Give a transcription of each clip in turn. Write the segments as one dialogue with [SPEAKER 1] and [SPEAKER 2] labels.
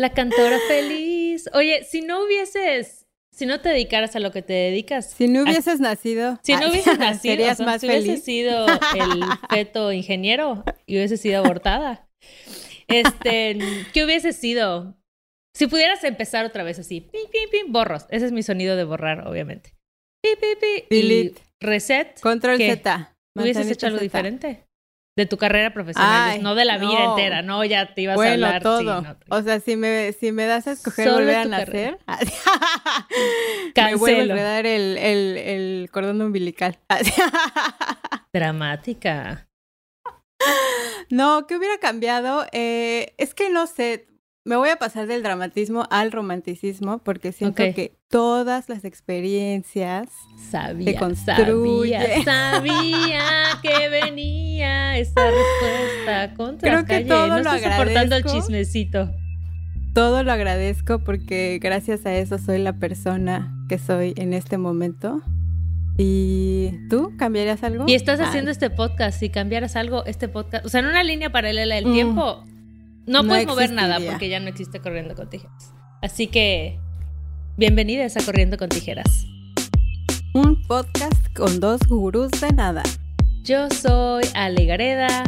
[SPEAKER 1] La cantora feliz. Oye, si no hubieses, si no te dedicaras a lo que te dedicas.
[SPEAKER 2] Si no hubieses nacido.
[SPEAKER 1] Si no hubieses nacido, serías más si hubieses sido el feto ingeniero y hubieses sido abortada. Este, ¿qué hubiese sido? Si pudieras empezar otra vez así, pim, pim, pim, borros. Ese es mi sonido de borrar, obviamente. Pi, pi, pi, y reset.
[SPEAKER 2] Control Z.
[SPEAKER 1] ¿Hubieses hecho algo diferente? De tu carrera profesional, no de la vida entera, no, ya te ibas a hablar.
[SPEAKER 2] todo. o sea, si me, si me das a escoger volver a nacer, me vuelvo a dar el, el, el cordón umbilical.
[SPEAKER 1] Dramática.
[SPEAKER 2] No, ¿qué hubiera cambiado? Eh, es que no sé, me voy a pasar del dramatismo al romanticismo porque siento que todas las experiencias
[SPEAKER 1] sabía, se construyen. Sabía, que venía esa respuesta contra
[SPEAKER 2] Creo que todo
[SPEAKER 1] no
[SPEAKER 2] lo
[SPEAKER 1] estoy soportando el chismecito.
[SPEAKER 2] Todo lo agradezco porque gracias a eso soy la persona que soy en este momento. ¿Y tú cambiarías algo?
[SPEAKER 1] Y estás haciendo este podcast. Si cambiaras algo, este podcast, o sea, en una línea paralela del mm. tiempo, no, puedes mover nada porque ya no existe Corriendo con Tijeras. Así que, bienvenidas a Corriendo con Tijeras.
[SPEAKER 2] Un podcast con dos gurús de nada.
[SPEAKER 1] Yo soy Ale Gareda.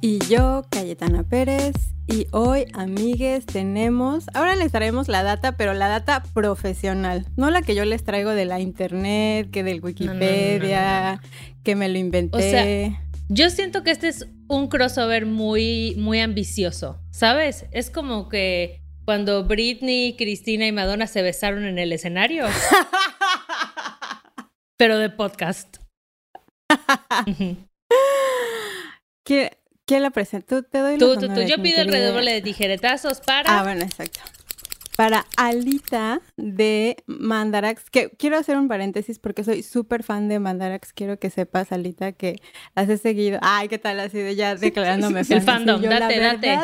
[SPEAKER 2] Y yo, Cayetana Pérez. Y hoy, amigues, tenemos. Ahora les traemos la data, pero la data profesional. No la que yo les traigo de la internet, que del Wikipedia, que me lo inventé. O sea,
[SPEAKER 1] yo siento que este es un crossover muy, muy ambicioso, ¿sabes? Es como que cuando Britney, Cristina y Madonna se besaron en el escenario. pero de podcast.
[SPEAKER 2] ¿Quién la presenta? Te doy
[SPEAKER 1] Tú, tú, tú. Yo pido el redoble de tijeretazos para.
[SPEAKER 2] Ah, bueno, exacto para Alita de Mandarax, que quiero hacer un paréntesis porque soy súper fan de Mandarax, quiero que sepas, Alita, que las he seguido. Ay, ¿qué tal? Así de ya declarándome
[SPEAKER 1] El fandom, date, date.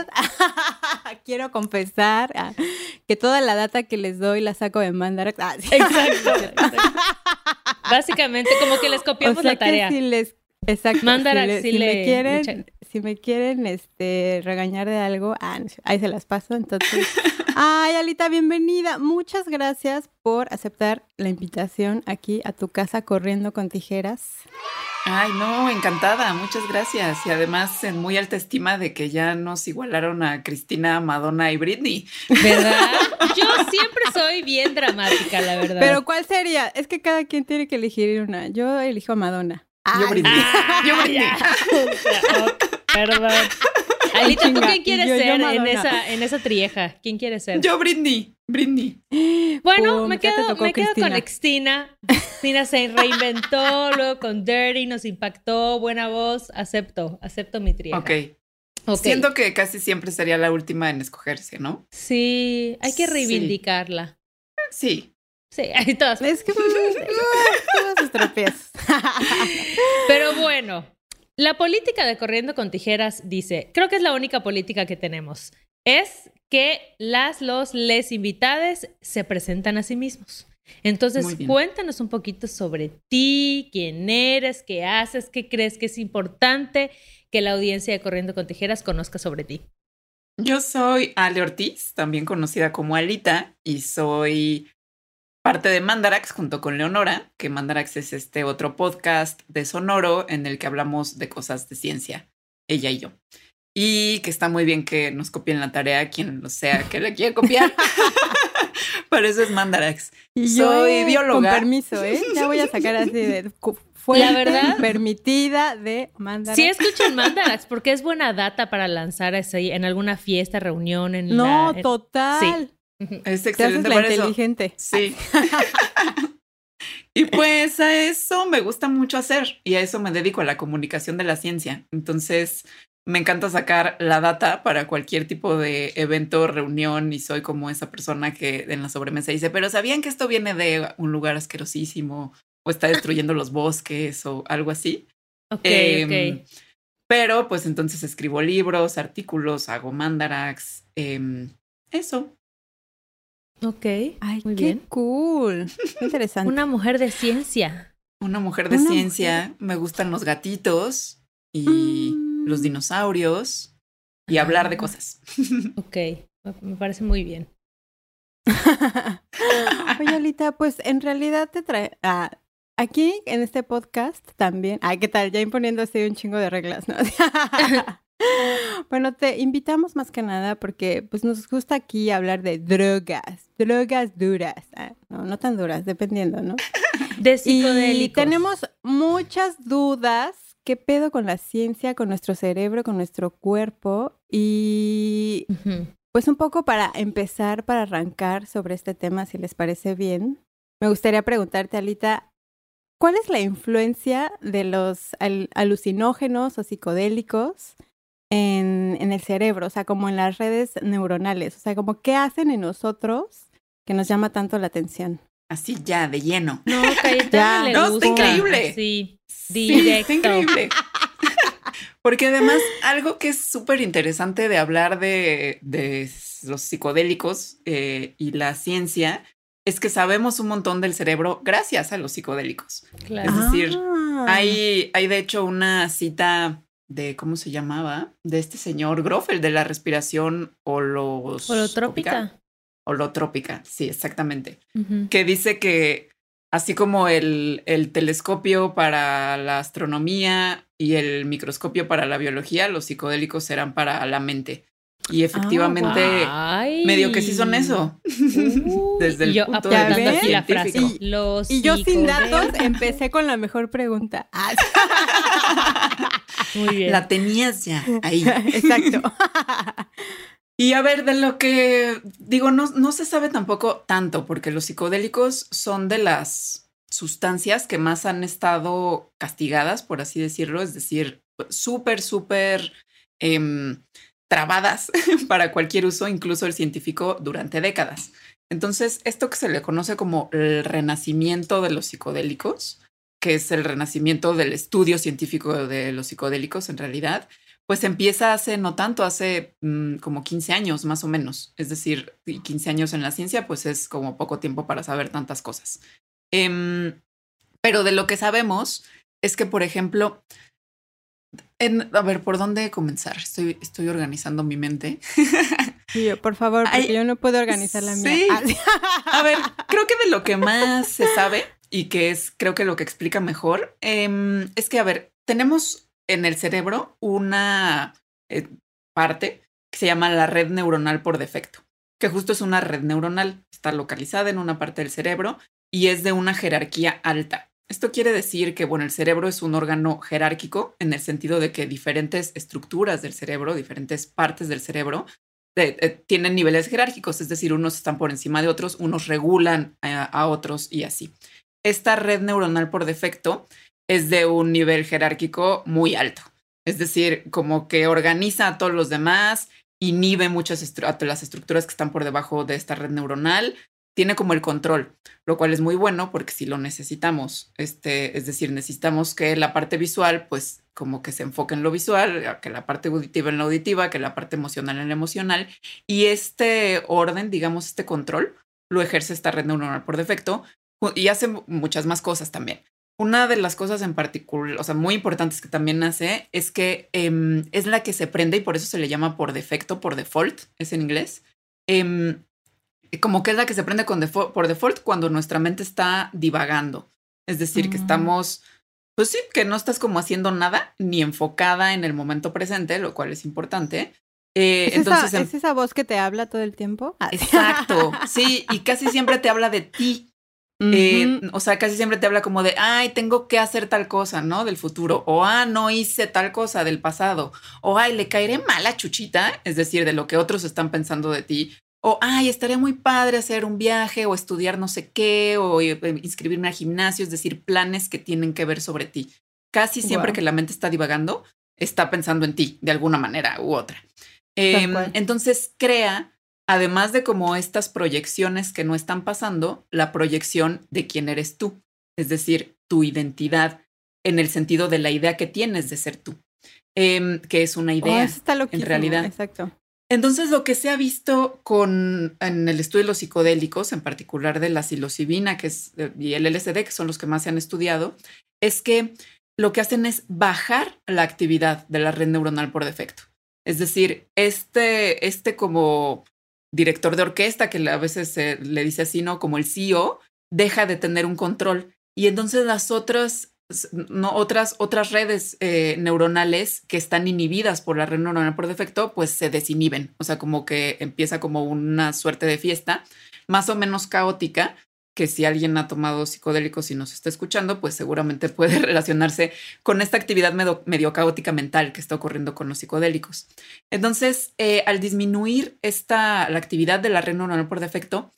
[SPEAKER 2] quiero confesar ah, que toda la data que les doy la saco de Mandarax. Ah,
[SPEAKER 1] exacto, Básicamente, como que les copiamos la tarea.
[SPEAKER 2] si les Exacto. Mandarax, si, me quieren, si me quieren este, regañar de algo, ah, ahí se las paso. Entonces, Ay, Alita, bienvenida. Muchas gracias por aceptar la invitación aquí a tu casa corriendo con tijeras.
[SPEAKER 3] Ay, no, encantada, muchas gracias. Y además en muy alta estima de que ya nos igualaron a Cristina, Madonna y Britney.
[SPEAKER 1] ¿Verdad? Yo siempre soy bien dramática, la verdad.
[SPEAKER 2] Pero ¿cuál sería? Es que cada quien tiene que elegir una. Yo elijo a Madonna.
[SPEAKER 3] Yo Britney. Ah,
[SPEAKER 1] yo Britney. Perdón. Alita, ¿tú quién quieres ser en, esa, en esa trieja? ¿Quién quieres ser?
[SPEAKER 3] Yo, Britney. Britney.
[SPEAKER 1] Bueno, me quedo, me quedo con Cristina. Cristina se reinventó, luego con Dirty nos impactó, buena voz. Acepto, acepto mi trieja.
[SPEAKER 3] Ok. Siento que casi siempre sería la última en escogerse, ¿no?
[SPEAKER 1] Sí, hay que reivindicarla.
[SPEAKER 3] Sí.
[SPEAKER 1] Sí, hay todas.
[SPEAKER 2] Es que todas sus tropiezos.
[SPEAKER 1] Pero bueno, la política de Corriendo con Tijeras dice, creo que es la única política que tenemos, es que las, los, les invitades se presentan a sí mismos. Entonces, cuéntanos un poquito sobre ti, quién eres, qué haces, qué crees que es importante que la audiencia de Corriendo con Tijeras conozca sobre ti.
[SPEAKER 3] Yo soy Ale Ortiz, también conocida como Alita, y soy parte de Mandarax junto con Leonora, que Mandarax es este otro podcast de Sonoro en el que hablamos de cosas de ciencia, ella y yo. Y que está muy bien que nos copien la tarea quien lo sea que le quiera copiar. Por eso es Mandarax.
[SPEAKER 2] Y Soy bióloga. Con permiso, ¿eh? Ya voy a sacar así de fuente la verdad, permitida de Mandarax.
[SPEAKER 1] Sí escuchan Mandarax porque es buena data para lanzar así en alguna fiesta, reunión, en
[SPEAKER 2] No, total.
[SPEAKER 3] Es excelente.
[SPEAKER 2] la inteligente.
[SPEAKER 3] Sí. y pues a eso me gusta mucho hacer y a eso me dedico a la comunicación de la ciencia. Entonces me encanta sacar la data para cualquier tipo de evento, reunión y soy como esa persona que en la sobremesa dice, pero ¿sabían que esto viene de un lugar asquerosísimo o está destruyendo los bosques o algo así?
[SPEAKER 1] Ok, em,
[SPEAKER 3] Pero pues entonces escribo libros, artículos, hago mandarax, em, eso.
[SPEAKER 1] Ok.
[SPEAKER 2] Ay, muy qué cool. interesante.
[SPEAKER 1] Una mujer de ciencia.
[SPEAKER 3] Una mujer de ciencia. Me gustan los gatitos y mm. los dinosaurios y hablar de cosas.
[SPEAKER 1] Ok, Me parece muy bien.
[SPEAKER 2] Oye, Alita, pues en realidad te trae. Ah, aquí en este podcast también. Ay, ¿qué tal? Ya imponiendo así un chingo de reglas, ¿no? Bueno, te invitamos más que nada porque pues nos gusta aquí hablar de drogas, drogas duras, ah, no, no tan duras, dependiendo, ¿no?
[SPEAKER 1] De psicodélicos.
[SPEAKER 2] Y tenemos muchas dudas. ¿Qué pedo con la ciencia, con nuestro cerebro, con nuestro cuerpo? Y pues un poco para empezar, para arrancar sobre este tema, si les parece bien, me gustaría preguntarte, Alita, ¿cuál es la influencia de los alucinógenos o psicodélicos en, en, el cerebro, o sea, como en las redes neuronales, o sea, como qué hacen en nosotros que nos llama tanto la atención.
[SPEAKER 3] Así ya, de lleno.
[SPEAKER 1] No, ya.
[SPEAKER 3] no, está increíble.
[SPEAKER 1] Sí, directo.
[SPEAKER 3] increíble. Porque además, algo que es súper interesante de hablar de, de los psicodélicos eh, y la ciencia es que sabemos un montón del cerebro gracias a los psicodélicos. Claro. Es decir, ah. hay, hay de hecho una cita de, ¿cómo se llamaba? De este señor Groffel, de la respiración holos...
[SPEAKER 1] holotrópica.
[SPEAKER 3] Holotrópica, sí, exactamente. Que dice que así como el, el, telescopio para la astronomía y el microscopio para la biología, los psicodélicos eran para la mente. Y efectivamente, medio que sí son eso. Desde el punto de vista científico.
[SPEAKER 2] Y, yo sin datos empecé con la mejor pregunta.
[SPEAKER 3] Muy bien. La tenías ya ahí.
[SPEAKER 2] Exacto.
[SPEAKER 3] Y a ver, de lo que digo, no, no se sabe tampoco tanto, porque los psicodélicos son de las sustancias que más han estado castigadas, por así decirlo, es decir, súper, súper em, trabadas para cualquier uso, incluso el científico, durante décadas. Entonces, esto que se le conoce como el renacimiento de los psicodélicos, que es el renacimiento del estudio científico de los psicodélicos en realidad, pues empieza hace no tanto, hace mm, como 15 años más o menos. Es decir, 15 años en la ciencia, pues es como poco tiempo para saber tantas cosas. Em, pero de lo que sabemos es que, por ejemplo, a ver, ¿por dónde comenzar? Estoy, estoy organizando mi mente.
[SPEAKER 2] Sí, por favor, porque yo no puedo organizar la mía. Sí.
[SPEAKER 3] A ver, creo que de lo que más se sabe y que es, creo que lo que explica mejor, em, es que, a ver, tenemos en el cerebro una eh, parte que se llama la red neuronal por defecto, que justo es una red neuronal, está localizada en una parte del cerebro y es de una jerarquía alta. Esto quiere decir que, bueno, el cerebro es un órgano jerárquico en el sentido de que diferentes estructuras del cerebro, diferentes partes del cerebro, eh, eh, tienen niveles jerárquicos, es decir, unos están por encima de otros, unos regulan a otros y así. Esta red neuronal por defecto es de un nivel jerárquico muy alto. Es decir, como que organiza a todos los demás, inhibe muchas las estructuras que están por debajo de esta red neuronal, tiene como el control, lo cual es muy bueno porque si lo necesitamos, este, es decir, necesitamos que la parte visual, pues como que se enfoque en lo visual, que la parte auditiva en la auditiva, que la parte emocional en la emocional, y este orden, digamos, este control, lo ejerce esta red neuronal por defecto y hace muchas más cosas también. Una de las cosas en particular, o sea, muy importantes que también hace es que em, es la que se prende y por eso se le llama por defecto, por default, es en inglés. Em, como que es la que se prende con por default cuando nuestra mente está divagando. Es decir, que mm. estamos, pues sí, que no estás como haciendo nada ni enfocada en el momento presente, lo cual es importante.
[SPEAKER 2] Eh, entonces, ¿Es esa voz que te habla todo el tiempo?
[SPEAKER 3] Ah, Exacto, sí, y casi siempre te habla de ti. Eh, o sea, casi siempre te habla como de, ay, tengo que hacer tal cosa, ¿no? Del futuro. O, ah, no hice tal cosa del pasado. O, ay, le caeré mal a Chuchita, es decir, de lo que otros están pensando de ti. O, ay, estaría muy padre hacer un viaje o estudiar no sé qué o eh, inscribirme al gimnasio, es decir, planes que tienen que ver sobre ti. Casi siempre que la mente está divagando, está pensando en ti de alguna manera u otra. Em, entonces crea además de como estas proyecciones que no están pasando, la proyección de quién eres tú, es decir, tu identidad en el sentido de la idea que tienes de ser tú, em, que es una oh, idea en realidad.
[SPEAKER 2] Exacto.
[SPEAKER 3] Entonces, lo que se ha visto con en el estudio de los psicodélicos, en particular de la psilocibina que es, eh, y el LSD, que son los que más se han estudiado, es que lo que hacen es bajar la actividad de la red neuronal por defecto. Es decir, este, este como director de orquesta, que a veces se le dice así, ¿no? Como el CEO, deja de tener un control. Y entonces las otras, no, otras, otras redes eh, neuronales que están inhibidas por la red neuronal por defecto, pues se desinhiben. O sea, como que empieza como una suerte de fiesta, más o menos caótica, que si alguien ha tomado psicodélicos y nos está escuchando, pues seguramente puede relacionarse con esta actividad medio, caótica mental que está ocurriendo con los psicodélicos. Entonces, eh, al disminuir esta, la actividad de la red neuronal por defecto,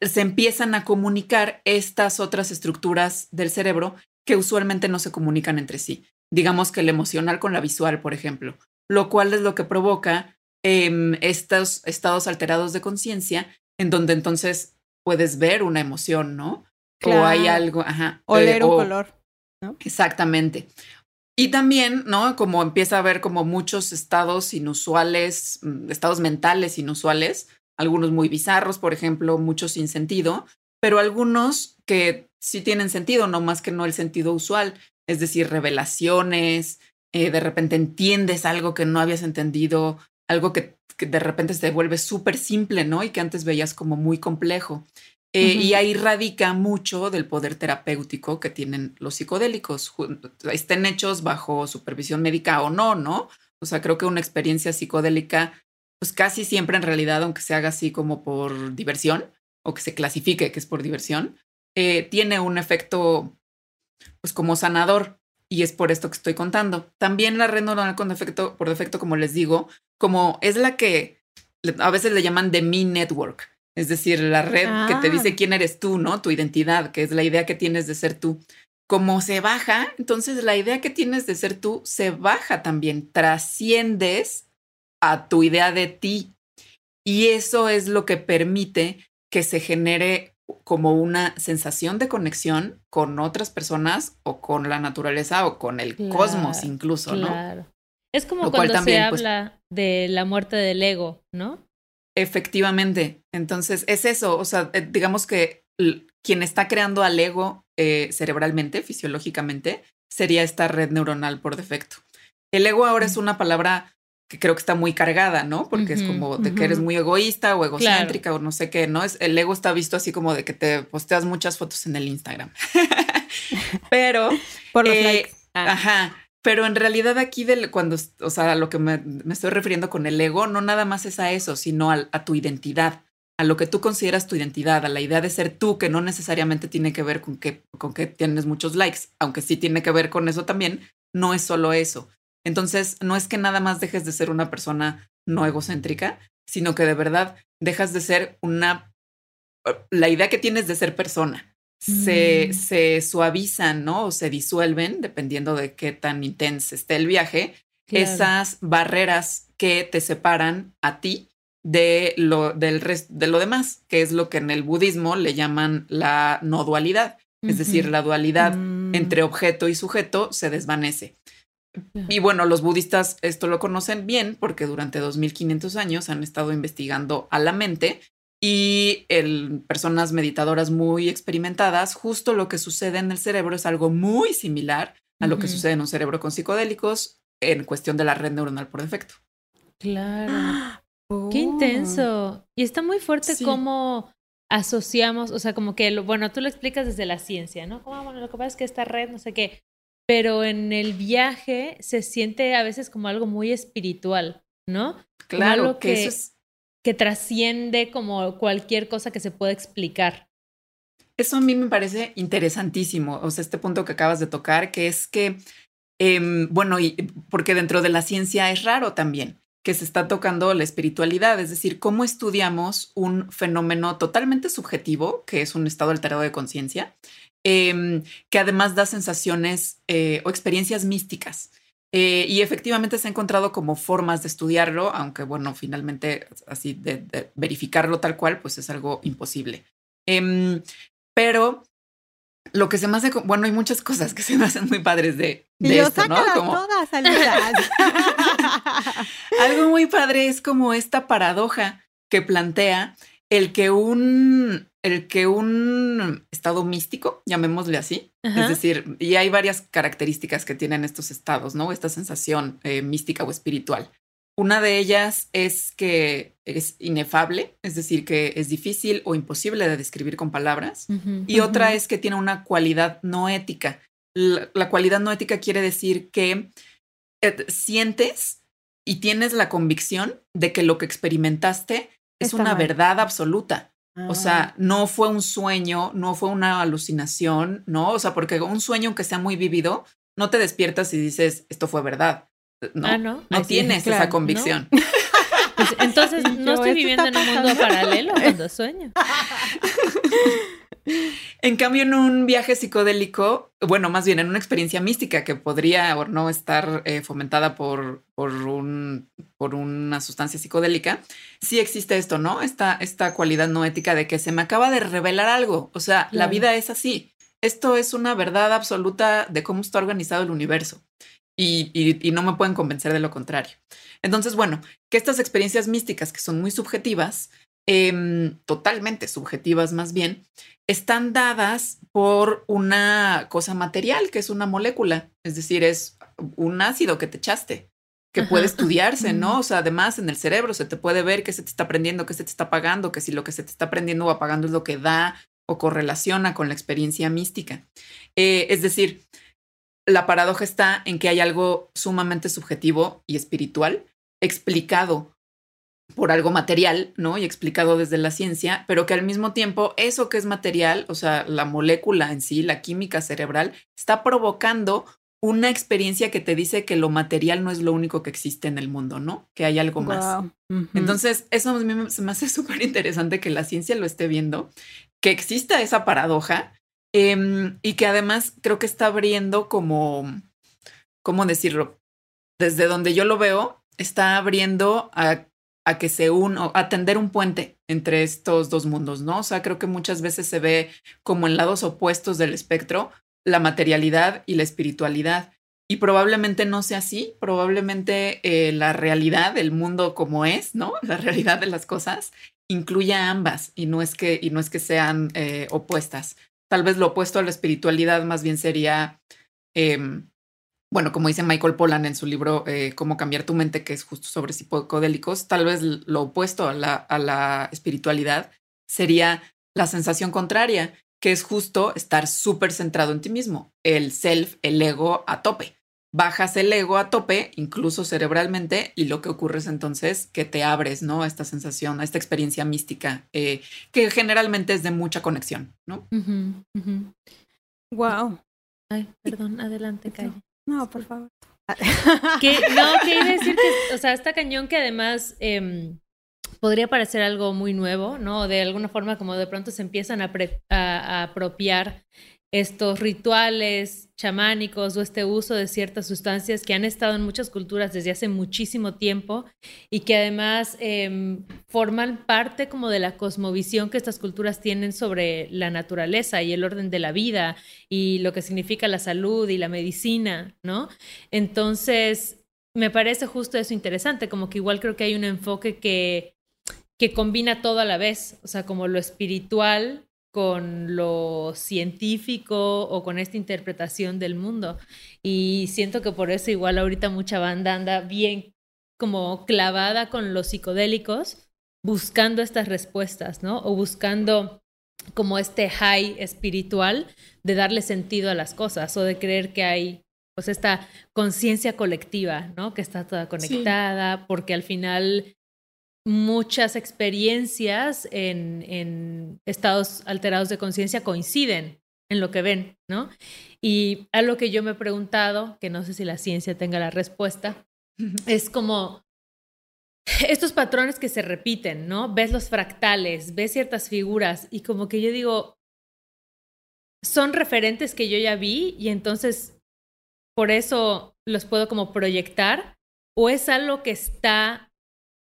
[SPEAKER 3] se empiezan a comunicar estas otras estructuras del cerebro que usualmente no se comunican entre sí. Digamos que el emocional con la visual, por ejemplo, lo cual es lo que provoca em, estos estados alterados de conciencia en donde entonces puedes ver una emoción, ¿no? O hay algo, ajá.
[SPEAKER 2] Oler eh, un color, ¿no?
[SPEAKER 3] Exactamente. Y también, ¿no? Como empieza a haber como muchos estados inusuales, mm, estados mentales inusuales, algunos muy bizarros, por ejemplo, muchos sin sentido, pero algunos que sí tienen sentido, no más que no el sentido usual, es decir, revelaciones, eh, de repente entiendes algo que no habías entendido, algo que que de repente se vuelve súper simple, ¿no? Y que antes veías como muy complejo. Eh, y ahí radica mucho del poder terapéutico que tienen los psicodélicos, estén hechos bajo supervisión médica o no, ¿no? O sea, creo que una experiencia psicodélica, pues casi siempre en realidad, aunque se haga así como por diversión o que se clasifique que es por diversión, eh, tiene un efecto, pues como sanador. Y es por esto que estoy contando. También la red neuronal con defecto, por defecto, como les digo, como es la que a veces le llaman The Me Network, es decir, la red que te dice ah. quién eres tú, ¿no? Tu identidad, que es la idea que tienes de ser tú. Como se baja, entonces la idea que tienes de ser tú se baja también, trasciendes a tu idea de ti. Y eso es lo que permite que se genere como una sensación de conexión con otras personas o con la naturaleza o con el cosmos incluso, ¿no?
[SPEAKER 1] Es como cuando se pues habla de la muerte del ego, ¿no?
[SPEAKER 3] Efectivamente. Entonces, es eso. O sea, eh, digamos que quien está creando al ego eh, cerebralmente, fisiológicamente, sería esta red neuronal por defecto. El ego ahora es una palabra que creo que está muy cargada, ¿no? Porque es como de que eres muy egoísta o egocéntrica o no sé qué, ¿no? Es, el ego está visto así como de que te posteas muchas fotos en el Instagram. Pero...
[SPEAKER 2] Por los eh, likes.
[SPEAKER 3] Ah. Ajá. Pero en realidad aquí del, cuando, o sea, lo que me, estoy refiriendo con el ego, no nada más es a eso, sino a, a, tu identidad, a lo que tú consideras tu identidad, a la idea de ser tú, que no necesariamente tiene que ver con que, con que tienes muchos likes, aunque sí tiene que ver con eso también, no es solo eso. Entonces, no es que nada más dejes de ser una persona no egocéntrica, sino que de verdad dejas de ser una, la idea que tienes de ser persona se, mm. se, suavizan, ¿no? O se disuelven, dependiendo de qué tan intenso esté el viaje, esas barreras que te separan a ti de lo, del de lo demás, que es lo que en el budismo le llaman la no dualidad. Es decir, la dualidad mm. entre objeto y sujeto se desvanece. Y bueno, los budistas esto lo conocen bien porque durante 2500 años han estado investigando a la mente y el, personas meditadoras muy experimentadas, justo lo que sucede en el cerebro es algo muy similar a lo que sucede en un cerebro con psicodélicos en cuestión de la red neuronal por defecto.
[SPEAKER 1] Claro. Qué intenso. Y está muy fuerte cómo asociamos, o sea, como que, lo, bueno, tú lo explicas desde la ciencia, ¿no? Como, bueno, lo que pasa es que esta red, no sé qué, pero en el viaje se siente a veces como algo muy espiritual, ¿no?
[SPEAKER 3] Claro, que, eso es
[SPEAKER 1] que trasciende como cualquier cosa que se pueda explicar.
[SPEAKER 3] Eso a mí me parece interesantísimo, o sea, este punto que acabas de tocar, que es que, em, bueno, y porque dentro de la ciencia es raro también que se está tocando la espiritualidad, es decir, cómo estudiamos un fenómeno totalmente subjetivo, que es un estado alterado de conciencia, em, que además da sensaciones eh, o experiencias místicas. Eh, y efectivamente se ha encontrado como formas de estudiarlo, aunque bueno, finalmente así de, verificarlo tal cual, pues es algo imposible. Em, pero lo que se me hace, bueno, hay muchas cosas que se me hacen muy padres de, de esto, ¿no?
[SPEAKER 2] Como, todas,
[SPEAKER 3] algo muy padre es como esta paradoja que plantea el que un el que un estado místico, llamémosle así, es decir, y hay varias características que tienen estos estados, ¿no? Esta sensación eh, mística o espiritual. Una de ellas es que es inefable, es decir, que es difícil o imposible de describir con palabras. y otra es que tiene una cualidad no ética. La, cualidad no ética quiere decir que eh, sientes y tienes la convicción de que lo que experimentaste es una verdad absoluta. O sea, ah. no fue un sueño, no fue una alucinación, ¿no? O sea, porque un sueño, aunque sea muy vivido, no te despiertas y dices, esto fue verdad. No, ah, no. no tienes esa convicción.
[SPEAKER 1] Pues, entonces, no estoy viviendo en un mundo paralelo cuando sueño.
[SPEAKER 3] En cambio, en un viaje psicodélico, bueno, más bien en una experiencia mística que podría o no estar eh, fomentada por, por, un, por una sustancia psicodélica, sí existe esto, ¿no? Esta, esta cualidad no ética de que se me acaba de revelar algo. O sea, la vida es así. Esto es una verdad absoluta de cómo está organizado el universo. Y, y, no me pueden convencer de lo contrario. Entonces, bueno, que estas experiencias místicas que son muy subjetivas, Em, totalmente subjetivas más bien, están dadas por una cosa material, que es una molécula, es decir, es un ácido que te echaste, que puede estudiarse, ¿no? O sea, además en el cerebro se te puede ver qué se te está aprendiendo, qué se te está apagando, que si lo que se te está aprendiendo o apagando es lo que da o correlaciona con la experiencia mística. Eh, es decir, la paradoja está en que hay algo sumamente subjetivo y espiritual explicado por algo material, ¿no? Y explicado desde la ciencia, pero que al mismo tiempo eso que es material, o sea, la molécula en sí, la química cerebral, está provocando una experiencia que te dice que lo material no es lo único que existe en el mundo, ¿no? Que hay algo más. Entonces, eso a mí me hace súper interesante que la ciencia lo esté viendo, que exista esa paradoja em, y que además creo que está abriendo como, ¿cómo decirlo? Desde donde yo lo veo, está abriendo a a que se uno, a tender un puente entre estos dos mundos, ¿no? O sea, creo que muchas veces se ve como en lados opuestos del espectro la materialidad y la espiritualidad. Y probablemente no sea así, probablemente eh, la realidad, el mundo como es, ¿no? La realidad de las cosas incluya ambas y no es que, y no es que sean eh, opuestas. Tal vez lo opuesto a la espiritualidad más bien sería em, bueno, como dice Michael Pollan en su libro eh, Cómo cambiar tu mente, que es justo sobre psicodélicos, tal vez lo opuesto a la, a la espiritualidad sería la sensación contraria, que es justo estar súper centrado en ti mismo, el self, el ego a tope. Bajas el ego a tope, incluso cerebralmente, y lo que ocurre es entonces que te abres, ¿no? A esta sensación, a esta experiencia mística, eh, que generalmente es de mucha conexión, ¿no?
[SPEAKER 2] Wow.
[SPEAKER 1] Ay, perdón, adelante, Calle.
[SPEAKER 2] No, por favor.
[SPEAKER 1] que, no, quiere decir que, o sea, está cañón que además em, podría parecer algo muy nuevo, ¿no? De alguna forma como de pronto se empiezan a, a apropiar estos rituales chamánicos o este uso de ciertas sustancias que han estado en muchas culturas desde hace muchísimo tiempo y que además em, forman parte como de la cosmovisión que estas culturas tienen sobre la naturaleza y el orden de la vida y lo que significa la salud y la medicina, ¿no? Entonces, me parece justo eso interesante, como que igual creo que hay un enfoque que, que combina todo a la vez, o sea, como lo espiritual con lo científico o con esta interpretación del mundo. Y siento que por eso igual ahorita mucha banda anda bien como clavada con los psicodélicos, buscando estas respuestas, ¿no? O buscando como este high espiritual de darle sentido a las cosas o de creer que hay pues esta conciencia colectiva, ¿no? Que está toda conectada, porque al final muchas experiencias en, estados alterados de conciencia coinciden en lo que ven, ¿no? Y algo que yo me he preguntado, que no sé si la ciencia tenga la respuesta, es como estos patrones que se repiten, ¿no? Ves los fractales, ves ciertas figuras y como que yo digo, son referentes que yo ya vi y entonces por eso los puedo como proyectar o es algo que está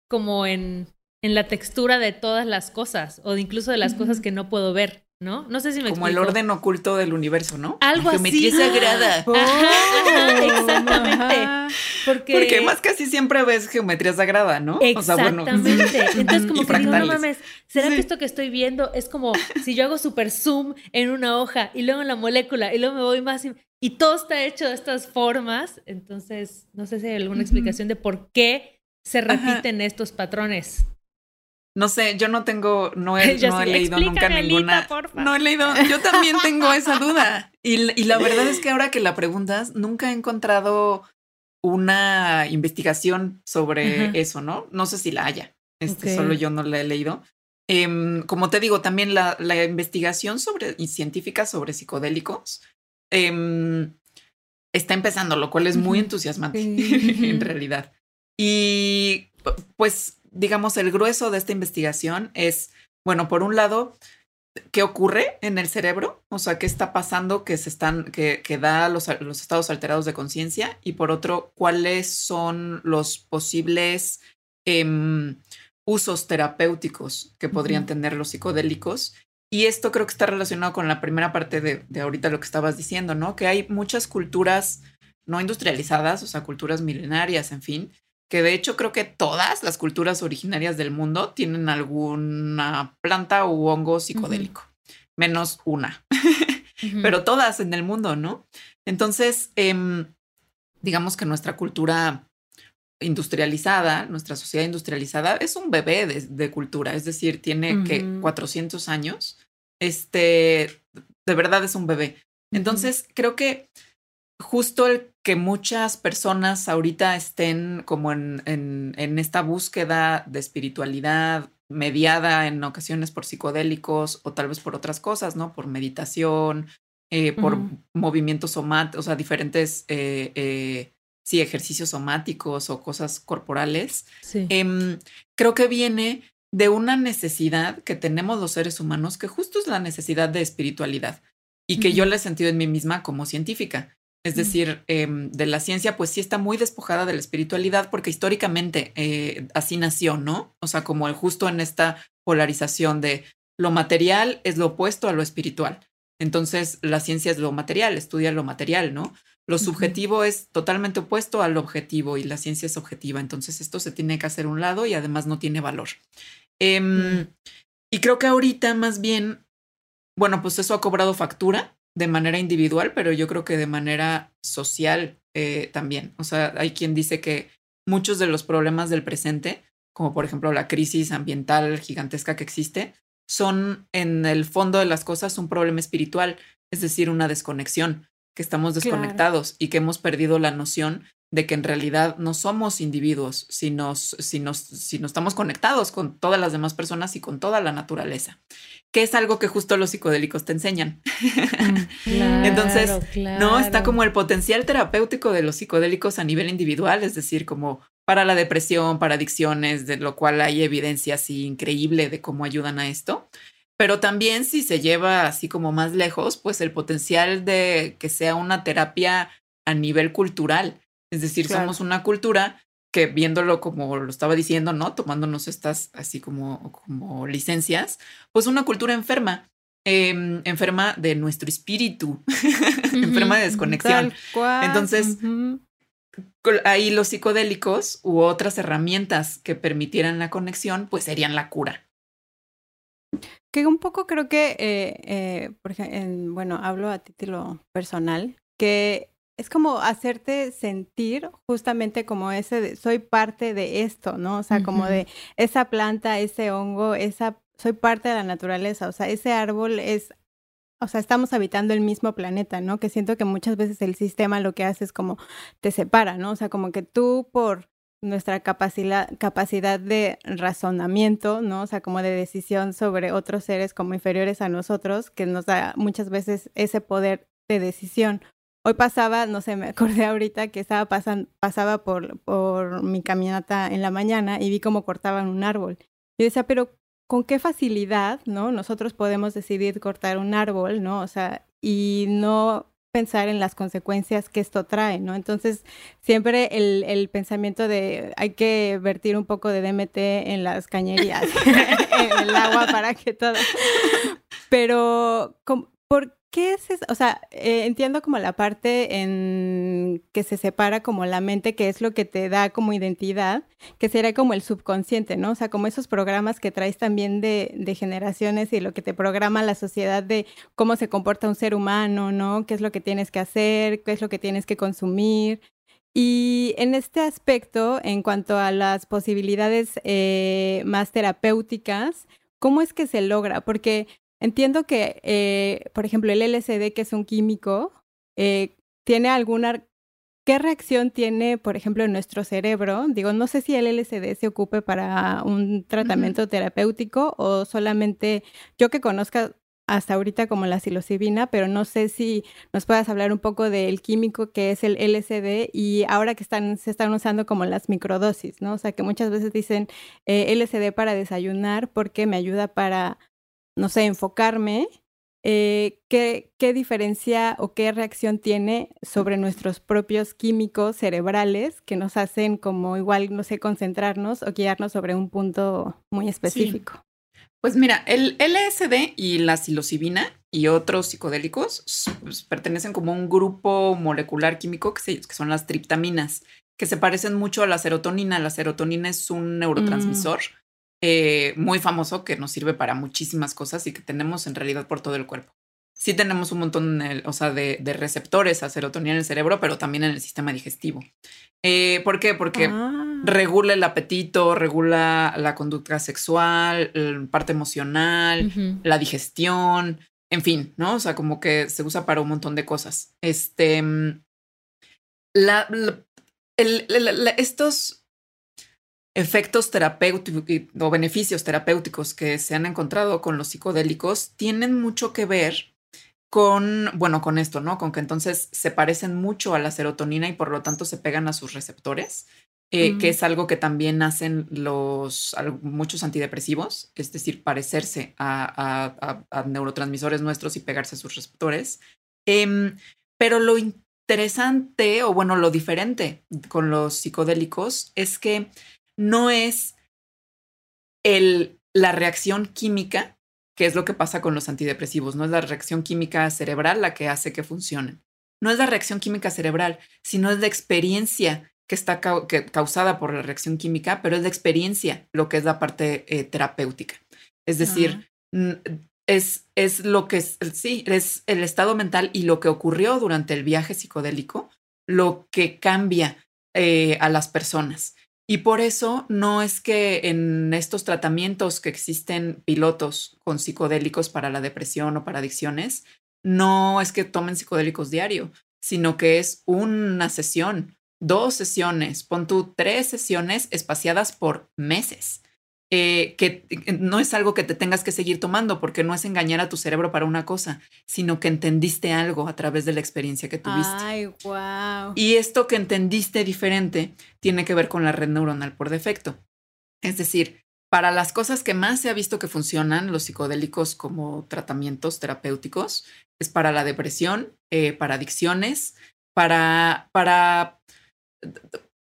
[SPEAKER 1] como en, en la textura de todas las cosas o incluso de las cosas que no puedo ver. ¿no? No sé si me
[SPEAKER 3] Como el orden oculto del universo, ¿no?
[SPEAKER 1] Algo
[SPEAKER 3] Geometría
[SPEAKER 1] así.
[SPEAKER 3] sagrada.
[SPEAKER 1] Oh. exactamente. Porque...
[SPEAKER 3] Porque más casi siempre ves geometría sagrada, ¿no?
[SPEAKER 1] Exactamente. Entonces, como que digo, no mames, ¿será que esto que estoy viendo es como si yo hago super zoom en una hoja y luego en la molécula y luego me voy más y, y todo está hecho de estas formas? Entonces, no sé si hay alguna explicación de por qué se repiten estos patrones?
[SPEAKER 3] No sé, yo no tengo, no he, no he leído nunca ninguna. No he leído, yo también tengo esa duda. Y, y, la verdad es que ahora que la preguntas, nunca he encontrado una investigación sobre eso, ¿no? No sé si la haya. Este, Solo yo no la he leído. Em, como te digo, también la, la, investigación sobre y científica sobre psicodélicos em, está empezando, lo cual es muy entusiasmante en realidad. Y pues, digamos, el grueso de esta investigación es, bueno, por un lado, qué ocurre en el cerebro, o sea, qué está pasando que se están, que, que da los, los estados alterados de conciencia, y por otro, cuáles son los posibles em, usos terapéuticos que podrían tener los psicodélicos. Y esto creo que está relacionado con la primera parte de, de ahorita lo que estabas diciendo, ¿no? Que hay muchas culturas no industrializadas, o sea, culturas milenarias, en fin, que de hecho creo que todas las culturas originarias del mundo tienen alguna planta u hongo psicodélico, menos una, pero todas en el mundo, ¿no? Entonces, em, digamos que nuestra cultura industrializada, nuestra sociedad industrializada, es un bebé de, cultura, es decir, tiene que 400 años, este, de verdad es un bebé. Entonces, creo que justo el que muchas personas ahorita estén como en, en, esta búsqueda de espiritualidad mediada en ocasiones por psicodélicos o tal vez por otras cosas, ¿no? Por meditación, eh, por movimientos somáticos, o sea, diferentes, eh, eh, sí, ejercicios somáticos o cosas corporales. Em, creo que viene de una necesidad que tenemos los seres humanos, que justo es la necesidad de espiritualidad y que yo la he sentido en mí misma como científica. Es decir, em, de la ciencia, pues sí está muy despojada de la espiritualidad porque históricamente eh, así nació, ¿no? O sea, como el justo en esta polarización de lo material es lo opuesto a lo espiritual. Entonces, la ciencia es lo material, estudia lo material, ¿no? Lo subjetivo es totalmente opuesto al objetivo y la ciencia es objetiva. Entonces, esto se tiene que hacer a un lado y además no tiene valor. Em, y creo que ahorita más bien, bueno, pues eso ha cobrado factura de manera individual, pero yo creo que de manera social eh, también. O sea, hay quien dice que muchos de los problemas del presente, como por ejemplo la crisis ambiental gigantesca que existe, son en el fondo de las cosas un problema espiritual, es decir, una desconexión, que estamos desconectados y que hemos perdido la noción de que en realidad no somos individuos, sino, sino, sino estamos conectados con todas las demás personas y con toda la naturaleza, que es algo que justo los psicodélicos te enseñan. Mm, Entonces, no, está como el potencial terapéutico de los psicodélicos a nivel individual, es decir, como para la depresión, para adicciones, de lo cual hay evidencia así increíble de cómo ayudan a esto. Pero también si se lleva así como más lejos, pues el potencial de que sea una terapia a nivel cultural es decir, somos una cultura que viéndolo como lo estaba diciendo, ¿no? Tomándonos estas así como, como licencias, pues una cultura enferma, em, enferma de nuestro espíritu, enferma de desconexión. Entonces, ahí los psicodélicos u otras herramientas que permitieran la conexión, pues serían la cura.
[SPEAKER 2] Que un poco creo que, eh, eh, por ejemplo, bueno, hablo a título personal, que es como hacerte sentir justamente como ese, de, soy parte de esto, ¿no? O sea, como de esa planta, ese hongo, esa, soy parte de la naturaleza, o sea, ese árbol es, o sea, estamos habitando el mismo planeta, ¿no? Que siento que muchas veces el sistema lo que hace es como te separa, ¿no? O sea, como que tú por nuestra capacidad, de razonamiento, ¿no? O sea, como de decisión sobre otros seres como inferiores a nosotros, que nos da muchas veces ese poder de decisión Hoy pasaba, no sé, me acordé ahorita que estaba pasando, pasaba por, por mi caminata en la mañana y vi cómo cortaban un árbol. Yo decía, pero con qué facilidad, ¿no? Nosotros podemos decidir cortar un árbol, ¿no? O sea, y no pensar en las consecuencias que esto trae, ¿no? Entonces, siempre el, el pensamiento de hay que vertir un poco de DMT en las cañerías, en el agua para que todo... Pero, ¿por ¿Qué es eso? O sea, eh, entiendo como la parte en que se separa como la mente, que es lo que te da como identidad, que sería como el subconsciente, ¿no? O sea, como esos programas que traes también de, generaciones y lo que te programa la sociedad de cómo se comporta un ser humano, ¿no? ¿Qué es lo que tienes que hacer? ¿Qué es lo que tienes que consumir? Y en este aspecto, en cuanto a las posibilidades eh, más terapéuticas, ¿cómo es que se logra? Porque entiendo que, eh, por ejemplo, el LSD, que es un químico, eh, tiene alguna... ¿Qué reacción tiene, por ejemplo, en nuestro cerebro? Digo, no sé si el LSD se ocupe para un tratamiento terapéutico o solamente yo que conozca hasta ahorita como la psilocibina, pero no sé si nos puedas hablar un poco del químico que es el LSD y ahora que están, se están usando como las microdosis, ¿no? O sea, que muchas veces dicen eh, LSD para desayunar porque me ayuda para, no sé, enfocarme. Eh, ¿qué, ¿Qué diferencia o qué reacción tiene sobre nuestros propios químicos cerebrales que nos hacen como igual, no sé, concentrarnos o guiarnos sobre un punto muy específico?
[SPEAKER 3] Pues mira, el LSD y la psilocibina y otros psicodélicos pues, pertenecen como a un grupo molecular químico que, que, son las triptaminas, que se parecen mucho a la serotonina. La serotonina es un neurotransmisor mm. Eh, muy famoso que nos sirve para muchísimas cosas y que tenemos en realidad por todo el cuerpo. Sí tenemos un montón o sea, de, receptores a serotonina en el cerebro, pero también en el sistema digestivo. Eh, ¿Por qué? Porque ah regula el apetito, regula la conducta sexual, parte emocional, la digestión, en fin, ¿no? O sea, como que se usa para un montón de cosas. Este, mm, la, estos efectos terapéuticos o beneficios terapéuticos que se han encontrado con los psicodélicos tienen mucho que ver con, bueno, con esto, ¿no? Con que entonces se parecen mucho a la serotonina y por lo tanto se pegan a sus receptores. Eh, que es algo que también hacen los muchos antidepresivos, es decir, parecerse a, neurotransmisores nuestros y pegarse a sus receptores. Em, pero lo interesante, o bueno, lo diferente con los psicodélicos es que no es el, la reacción química, que es lo que pasa con los antidepresivos, no es la reacción química cerebral la que hace que funcionen. No es la reacción química cerebral, sino es la experiencia que está causada por la reacción química, pero es la experiencia lo que es la parte eh, terapéutica. Es decir, es, es lo que es, sí, es el estado mental y lo que ocurrió durante el viaje psicodélico, lo que cambia eh, a las personas. Y por eso no es que en estos tratamientos que existen pilotos con psicodélicos para la depresión o para adicciones, no es que tomen psicodélicos diario, sino que es una sesión dos sesiones, pon tú tres sesiones espaciadas por meses. Eh, que eh, no es algo que te tengas que seguir tomando porque no es engañar a tu cerebro para una cosa, sino que entendiste algo a través de la experiencia que tuviste.
[SPEAKER 2] Ay, wow.
[SPEAKER 3] Y esto que entendiste diferente tiene que ver con la red neuronal por defecto. Es decir, para las cosas que más se ha visto que funcionan los psicodélicos como tratamientos terapéuticos, es para la depresión, eh, para adicciones, para, para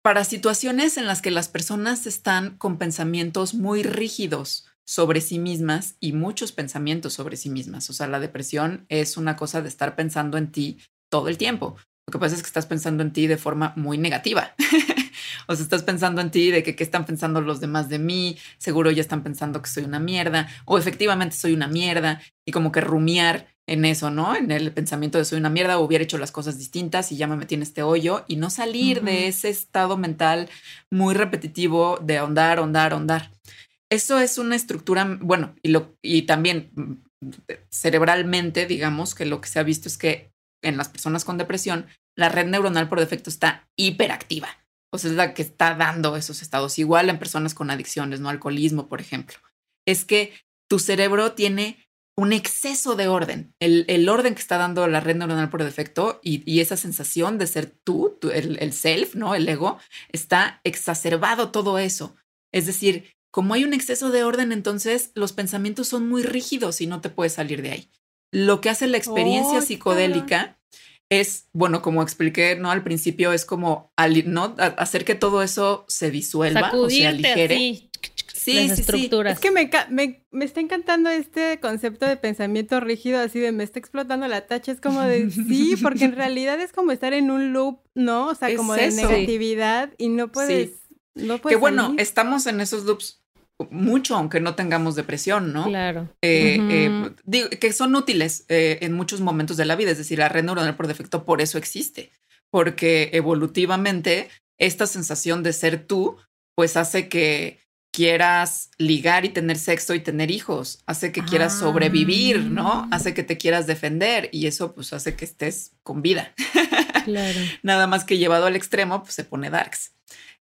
[SPEAKER 3] para situaciones en las que las personas están con pensamientos muy rígidos sobre sí mismas y muchos pensamientos sobre sí mismas. O sea, la depresión es una cosa de estar pensando en ti todo el tiempo. Lo que pasa es que estás pensando en ti de forma muy negativa. o sea, estás pensando en ti de que qué están pensando los demás de mí, seguro ya están pensando que soy una mierda, o efectivamente soy una mierda, y como que rumiar en eso, ¿no? En el pensamiento de soy una mierda o hubiera hecho las cosas distintas y ya me metí en este hoyo y no salir de ese estado mental muy repetitivo de ahondar, ahondar, ahondar. Eso es una estructura, bueno, y, lo, y también mm, cerebralmente, digamos que lo que se ha visto es que en las personas con depresión, la red neuronal por defecto está hiperactiva. O sea, es la que está dando esos estados. Igual en personas con adicciones, no alcoholismo, por ejemplo. Es que tu cerebro tiene un exceso de orden, el, orden que está dando la red neuronal por defecto y, esa sensación de ser tú, el, self, ¿no? El ego, está exacerbado todo eso. Es decir, como hay un exceso de orden, entonces los pensamientos son muy rígidos y no te puedes salir de ahí. Lo que hace la experiencia oh, psicodélica es, bueno, como expliqué, ¿no? Al principio es como ¿no? hacer que todo eso se disuelva o se aligere
[SPEAKER 1] sí, las estructuras.
[SPEAKER 2] Es que me, me, está encantando este concepto de pensamiento rígido, así de me está explotando la tacha. Es como de sí, porque en realidad es como estar en un loop, ¿no? O sea, como de negatividad y no puedes. No puedes
[SPEAKER 3] que bueno, estamos en esos loops mucho, aunque no tengamos depresión, ¿no?
[SPEAKER 1] Claro.
[SPEAKER 3] Eh, eh, que son útiles eh, en muchos momentos de la vida, es decir, la red neuronal por defecto por eso existe, porque evolutivamente esta sensación de ser tú, pues hace que quieras ligar y tener sexo y tener hijos, hace que quieras sobrevivir, ¿no? Ah. Hace que te quieras defender y eso pues hace que estés con vida. Claro. Nada más que llevado al extremo, pues se pone darks.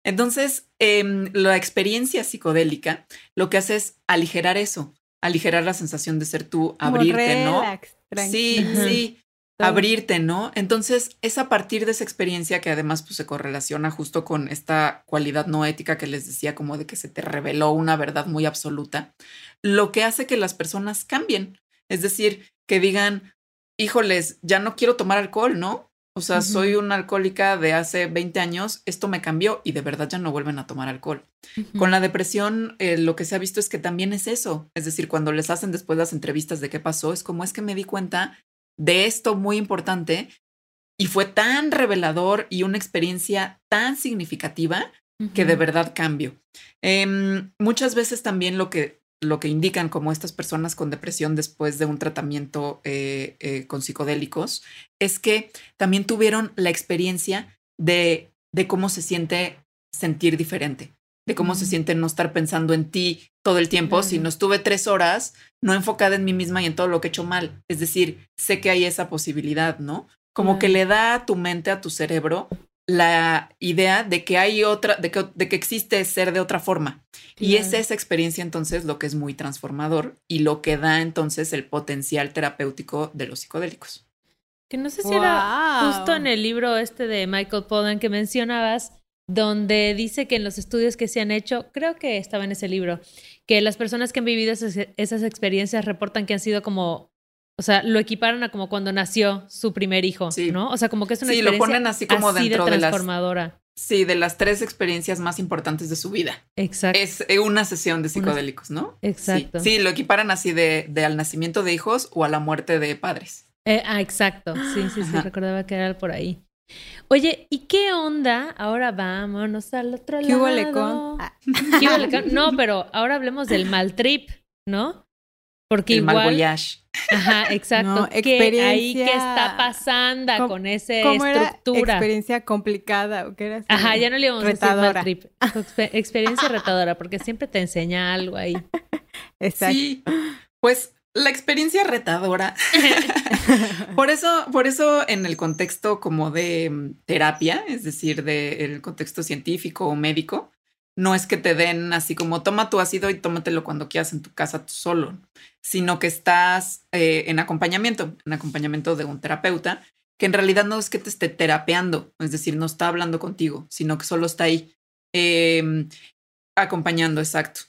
[SPEAKER 3] Entonces, em, la experiencia psicodélica lo que hace es aligerar eso, aligerar la sensación de ser tú, abrirte, ¿no? Sí, sí abrirte, ¿no? Entonces, es a partir de esa experiencia que además pues, se correlaciona justo con esta cualidad no ética que les decía, como de que se te reveló una verdad muy absoluta, lo que hace que las personas cambien. Es decir, que digan, híjoles, ya no quiero tomar alcohol, ¿no? O sea, soy una alcohólica de hace 20 años, esto me cambió y de verdad ya no vuelven a tomar alcohol. Con la depresión, eh, lo que se ha visto es que también es eso. Es decir, cuando les hacen después las entrevistas de qué pasó, es como es que me di cuenta de esto muy importante y fue tan revelador y una experiencia tan significativa que de verdad cambio. Em, muchas veces también lo que, lo que indican como estas personas con depresión después de un tratamiento eh, eh, con psicodélicos es que también tuvieron la experiencia de, de cómo se siente sentir diferente de cómo se siente no estar pensando en ti todo el tiempo, Si no estuve tres horas no enfocada en mí misma y en todo lo que he hecho mal. Es decir, sé que hay esa posibilidad, ¿no? Como que le da a tu mente, a tu cerebro, la idea de que hay otra, de que, de que existe ser de otra forma. Y es esa experiencia entonces lo que es muy transformador y lo que da entonces el potencial terapéutico de los psicodélicos.
[SPEAKER 1] Que no sé si era justo en el libro este de Michael Pollan que mencionabas, donde dice que en los estudios que se han hecho, creo que estaba en ese libro, que las personas que han vivido esas, experiencias reportan que han sido como, o sea, lo equiparon a como cuando nació su primer hijo, ¿no? O sea, como que es una experiencia lo ponen así como dentro de transformadora.
[SPEAKER 3] sí, de las tres experiencias más importantes de su vida.
[SPEAKER 1] Exacto.
[SPEAKER 3] Es eh, una sesión de psicodélicos, ¿no?
[SPEAKER 1] Exacto.
[SPEAKER 3] Sí, lo equiparan así de, de, al nacimiento de hijos o a la muerte de padres.
[SPEAKER 1] Eh, ah, exacto. Sí, sí, sí, recordaba que era por ahí. Oye, ¿y qué onda? Ahora vámonos al otro lado. Ah. ¿Qué No, pero ahora hablemos del mal trip, ¿no? Porque igual. Mal voyage. Ajá, exacto. ¿Qué, ahí qué está pasando con esa estructura?
[SPEAKER 2] experiencia complicada o qué era
[SPEAKER 1] Ajá, ya no le íbamos a decir mal trip. Experiencia retadora, porque siempre te enseña algo ahí.
[SPEAKER 3] Exacto. Sí. Pues la experiencia retadora. por eso, por eso en el contexto como de mm, terapia, es decir, del contexto científico o médico, no es que te den así como toma tu ácido y tómatelo cuando quieras en tu casa tú solo, sino que estás eh, en acompañamiento, en acompañamiento de un terapeuta, que en realidad no es que te esté terapeando, es decir, no está hablando contigo, sino que solo está ahí em, acompañando, exacto.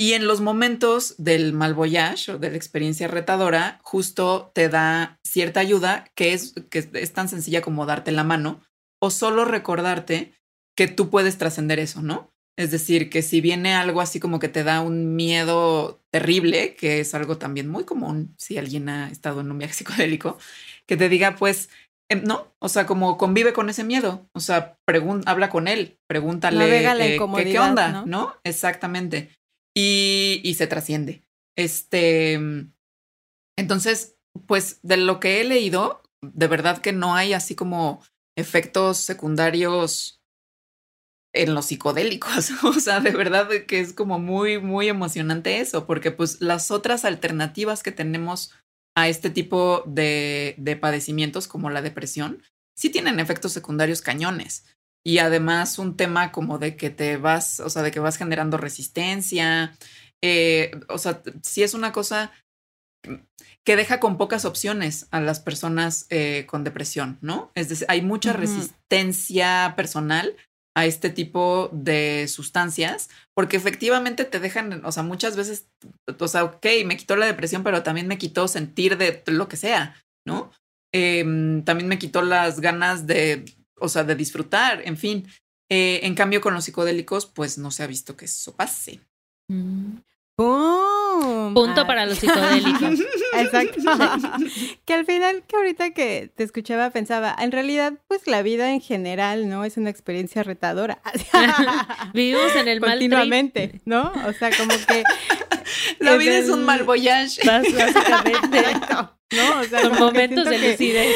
[SPEAKER 3] Y en los momentos del mal voyage o de la experiencia retadora, justo te da cierta ayuda que es, que es tan sencilla como darte la mano o solo recordarte que tú puedes trascender eso, ¿no? Es decir, que si viene algo así como que te da un miedo terrible, que es algo también muy común si alguien ha estado en un viaje psicodélico, que te diga, pues, em, no, o sea, como convive con ese miedo, o sea, habla con él, pregúntale eh, ¿qué, onda, ¿no? ¿no? Exactamente y, se trasciende. Este, entonces, pues de lo que he leído, de verdad que no hay así como efectos secundarios en los psicodélicos. O sea, de verdad que es como muy, muy emocionante eso, porque pues las otras alternativas que tenemos a este tipo de, de padecimientos como la depresión, sí tienen efectos secundarios cañones y además un tema como de que te vas, o sea, de que vas generando resistencia, eh, o sea, sí es una cosa que deja con pocas opciones a las personas eh, con depresión, ¿no? Es decir, hay mucha resistencia personal a este tipo de sustancias, porque efectivamente te dejan, o sea, muchas veces, o sea, ok, me quitó la depresión, pero también me quitó sentir de lo que sea, ¿no? Em, también me quitó las ganas de o sea, de disfrutar, en fin. Eh, en cambio, con los psicodélicos, pues no se ha visto que eso pase.
[SPEAKER 1] Mm. Punto para los psicodélicos.
[SPEAKER 2] Exacto. que al final, que ahorita que te escuchaba, pensaba, en realidad, pues la vida en general, ¿no? Es una experiencia retadora.
[SPEAKER 1] Vivimos en el mal
[SPEAKER 2] Continuamente, ¿no? O sea, como que...
[SPEAKER 3] la vida es un mal voyage.
[SPEAKER 1] Básicamente. ¿no? O sea, momentos de lucidez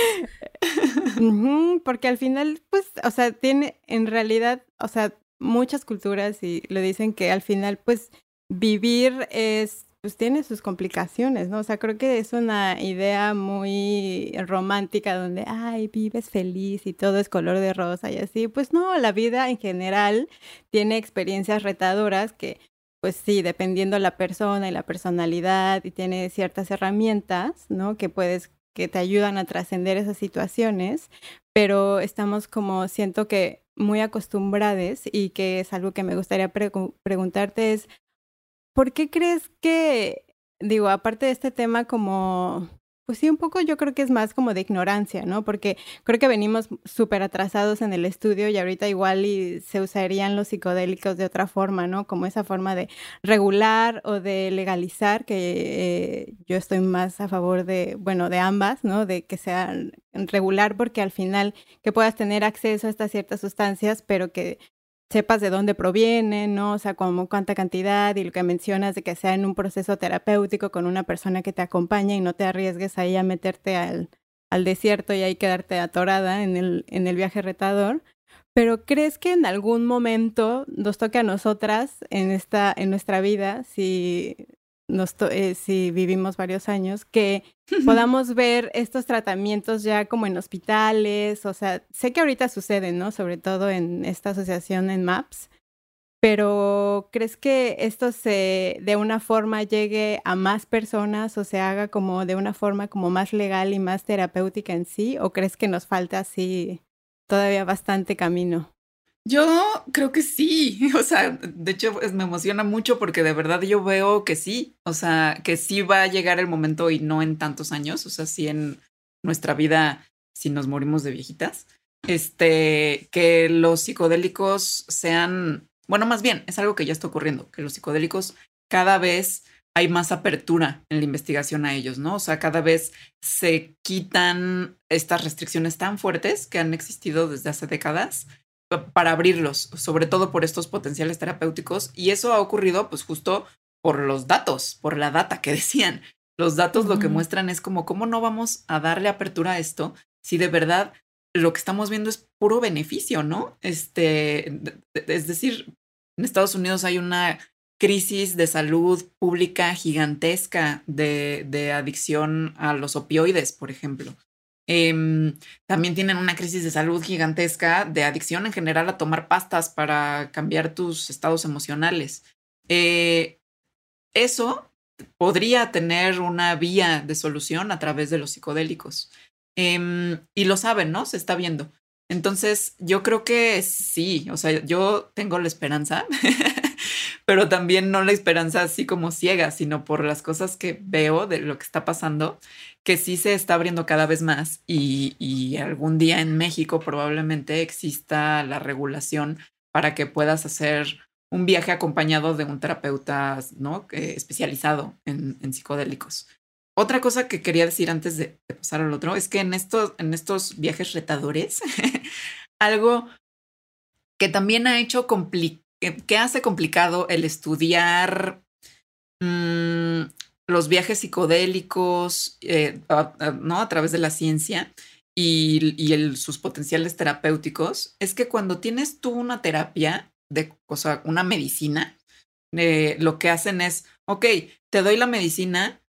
[SPEAKER 2] porque al final, pues, o sea, tiene en realidad, o sea, muchas culturas y le dicen que al final, pues, vivir es pues tiene sus complicaciones, ¿no? O sea, creo que es una idea muy romántica donde, ay, vives feliz y todo es color de rosa y así. Pues no, la vida en general tiene experiencias retadoras que, pues sí, dependiendo la persona y la personalidad y tiene ciertas herramientas, ¿no? Que puedes, que te ayudan a trascender esas situaciones, pero estamos como, siento que muy acostumbrados y que es algo que me gustaría preguntarte es, ¿Por qué crees que, digo, aparte de este tema como, pues sí, un poco yo creo que es más como de ignorancia, ¿no? Porque creo que venimos súper atrasados en el estudio y ahorita igual y se usarían los psicodélicos de otra forma, ¿no? Como esa forma de regular o de legalizar, que eh, yo estoy más a favor de, bueno, de ambas, ¿no? De que sean regular porque al final que puedas tener acceso a estas ciertas sustancias, pero que sepas de dónde proviene, ¿no? O sea, como cuánta cantidad y lo que mencionas de que sea en un proceso terapéutico con una persona que te acompaña y no te arriesgues ahí a meterte al, al desierto y ahí quedarte atorada en el, en el viaje retador. Pero ¿crees que en algún momento nos toque a nosotras en, esta, en nuestra vida, si eh, si vivimos varios años, que podamos ver estos tratamientos ya como en hospitales, o sea, sé que ahorita suceden, ¿no? Sobre todo en esta asociación en MAPS, pero ¿crees que esto se de una forma llegue a más personas o se haga como de una forma como más legal y más terapéutica en sí? ¿O crees que nos falta así todavía bastante camino?
[SPEAKER 3] Yo creo que sí, o sea, de hecho me emociona mucho porque de verdad yo veo que sí, o sea, que sí va a llegar el momento y no en tantos años, o sea, sí en nuestra vida, si nos morimos de viejitas, este, que los psicodélicos sean, bueno, más bien, es algo que ya está ocurriendo, que los psicodélicos cada vez hay más apertura en la investigación a ellos, ¿no? O sea, cada vez se quitan estas restricciones tan fuertes que han existido desde hace décadas para abrirlos, sobre todo por estos potenciales terapéuticos. Y eso ha ocurrido pues justo por los datos, por la data que decían. Los datos lo que muestran es como cómo no vamos a darle apertura a esto si de verdad lo que estamos viendo es puro beneficio, ¿no? Este, es decir, en Estados Unidos hay una crisis de salud pública gigantesca de, de adicción a los opioides, por ejemplo. Em, también tienen una crisis de salud gigantesca de adicción en general a tomar pastas para cambiar tus estados emocionales. Eh, eso podría tener una vía de solución a través de los psicodélicos. Em, y lo saben, ¿no? Se está viendo. Entonces, yo creo que sí, o sea, yo tengo la esperanza, pero también no la esperanza así como ciega, sino por las cosas que veo de lo que está pasando que sí se está abriendo cada vez más y, algún día en México probablemente exista la regulación para que puedas hacer un viaje acompañado de un terapeuta ¿no? especializado en, psicodélicos. Otra cosa que quería decir antes de, pasar al otro es que en estos, en estos viajes retadores, algo que también ha hecho que hace complicado el estudiar mm, los viajes psicodélicos, eh, ¿no? A través de la ciencia y, sus potenciales terapéuticos, es que cuando tienes tú una terapia, de, o sea, una medicina, eh, lo que hacen es, ok, te doy la medicina,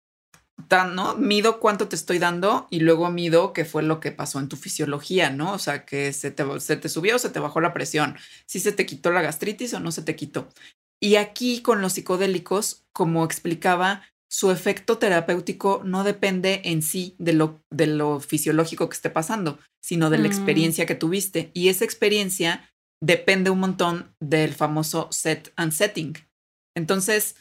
[SPEAKER 3] ¿no? Mido cuánto te estoy dando y luego mido qué fue lo que pasó en tu fisiología, ¿no? O sea, que se te, se te subió o se te bajó la presión, si se te quitó la gastritis o no se te quitó. Y aquí con los psicodélicos, como explicaba, su efecto terapéutico no depende en sí de lo, de lo fisiológico que esté pasando, sino de la mm. experiencia que tuviste. Y esa experiencia depende un montón del famoso set and setting. Entonces,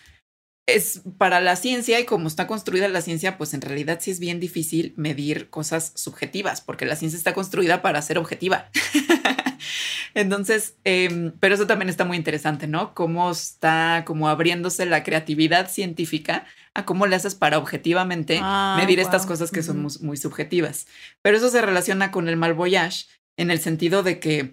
[SPEAKER 3] es para la ciencia y como está construida la ciencia, pues en realidad sí es bien difícil medir cosas subjetivas, porque la ciencia está construida para ser objetiva. Entonces, em, pero eso también está muy interesante, ¿no? Cómo está como abriéndose la creatividad científica a cómo le haces para objetivamente ah, medir estas cosas que son muy, subjetivas. Pero eso se relaciona con el mal voyage en el sentido de que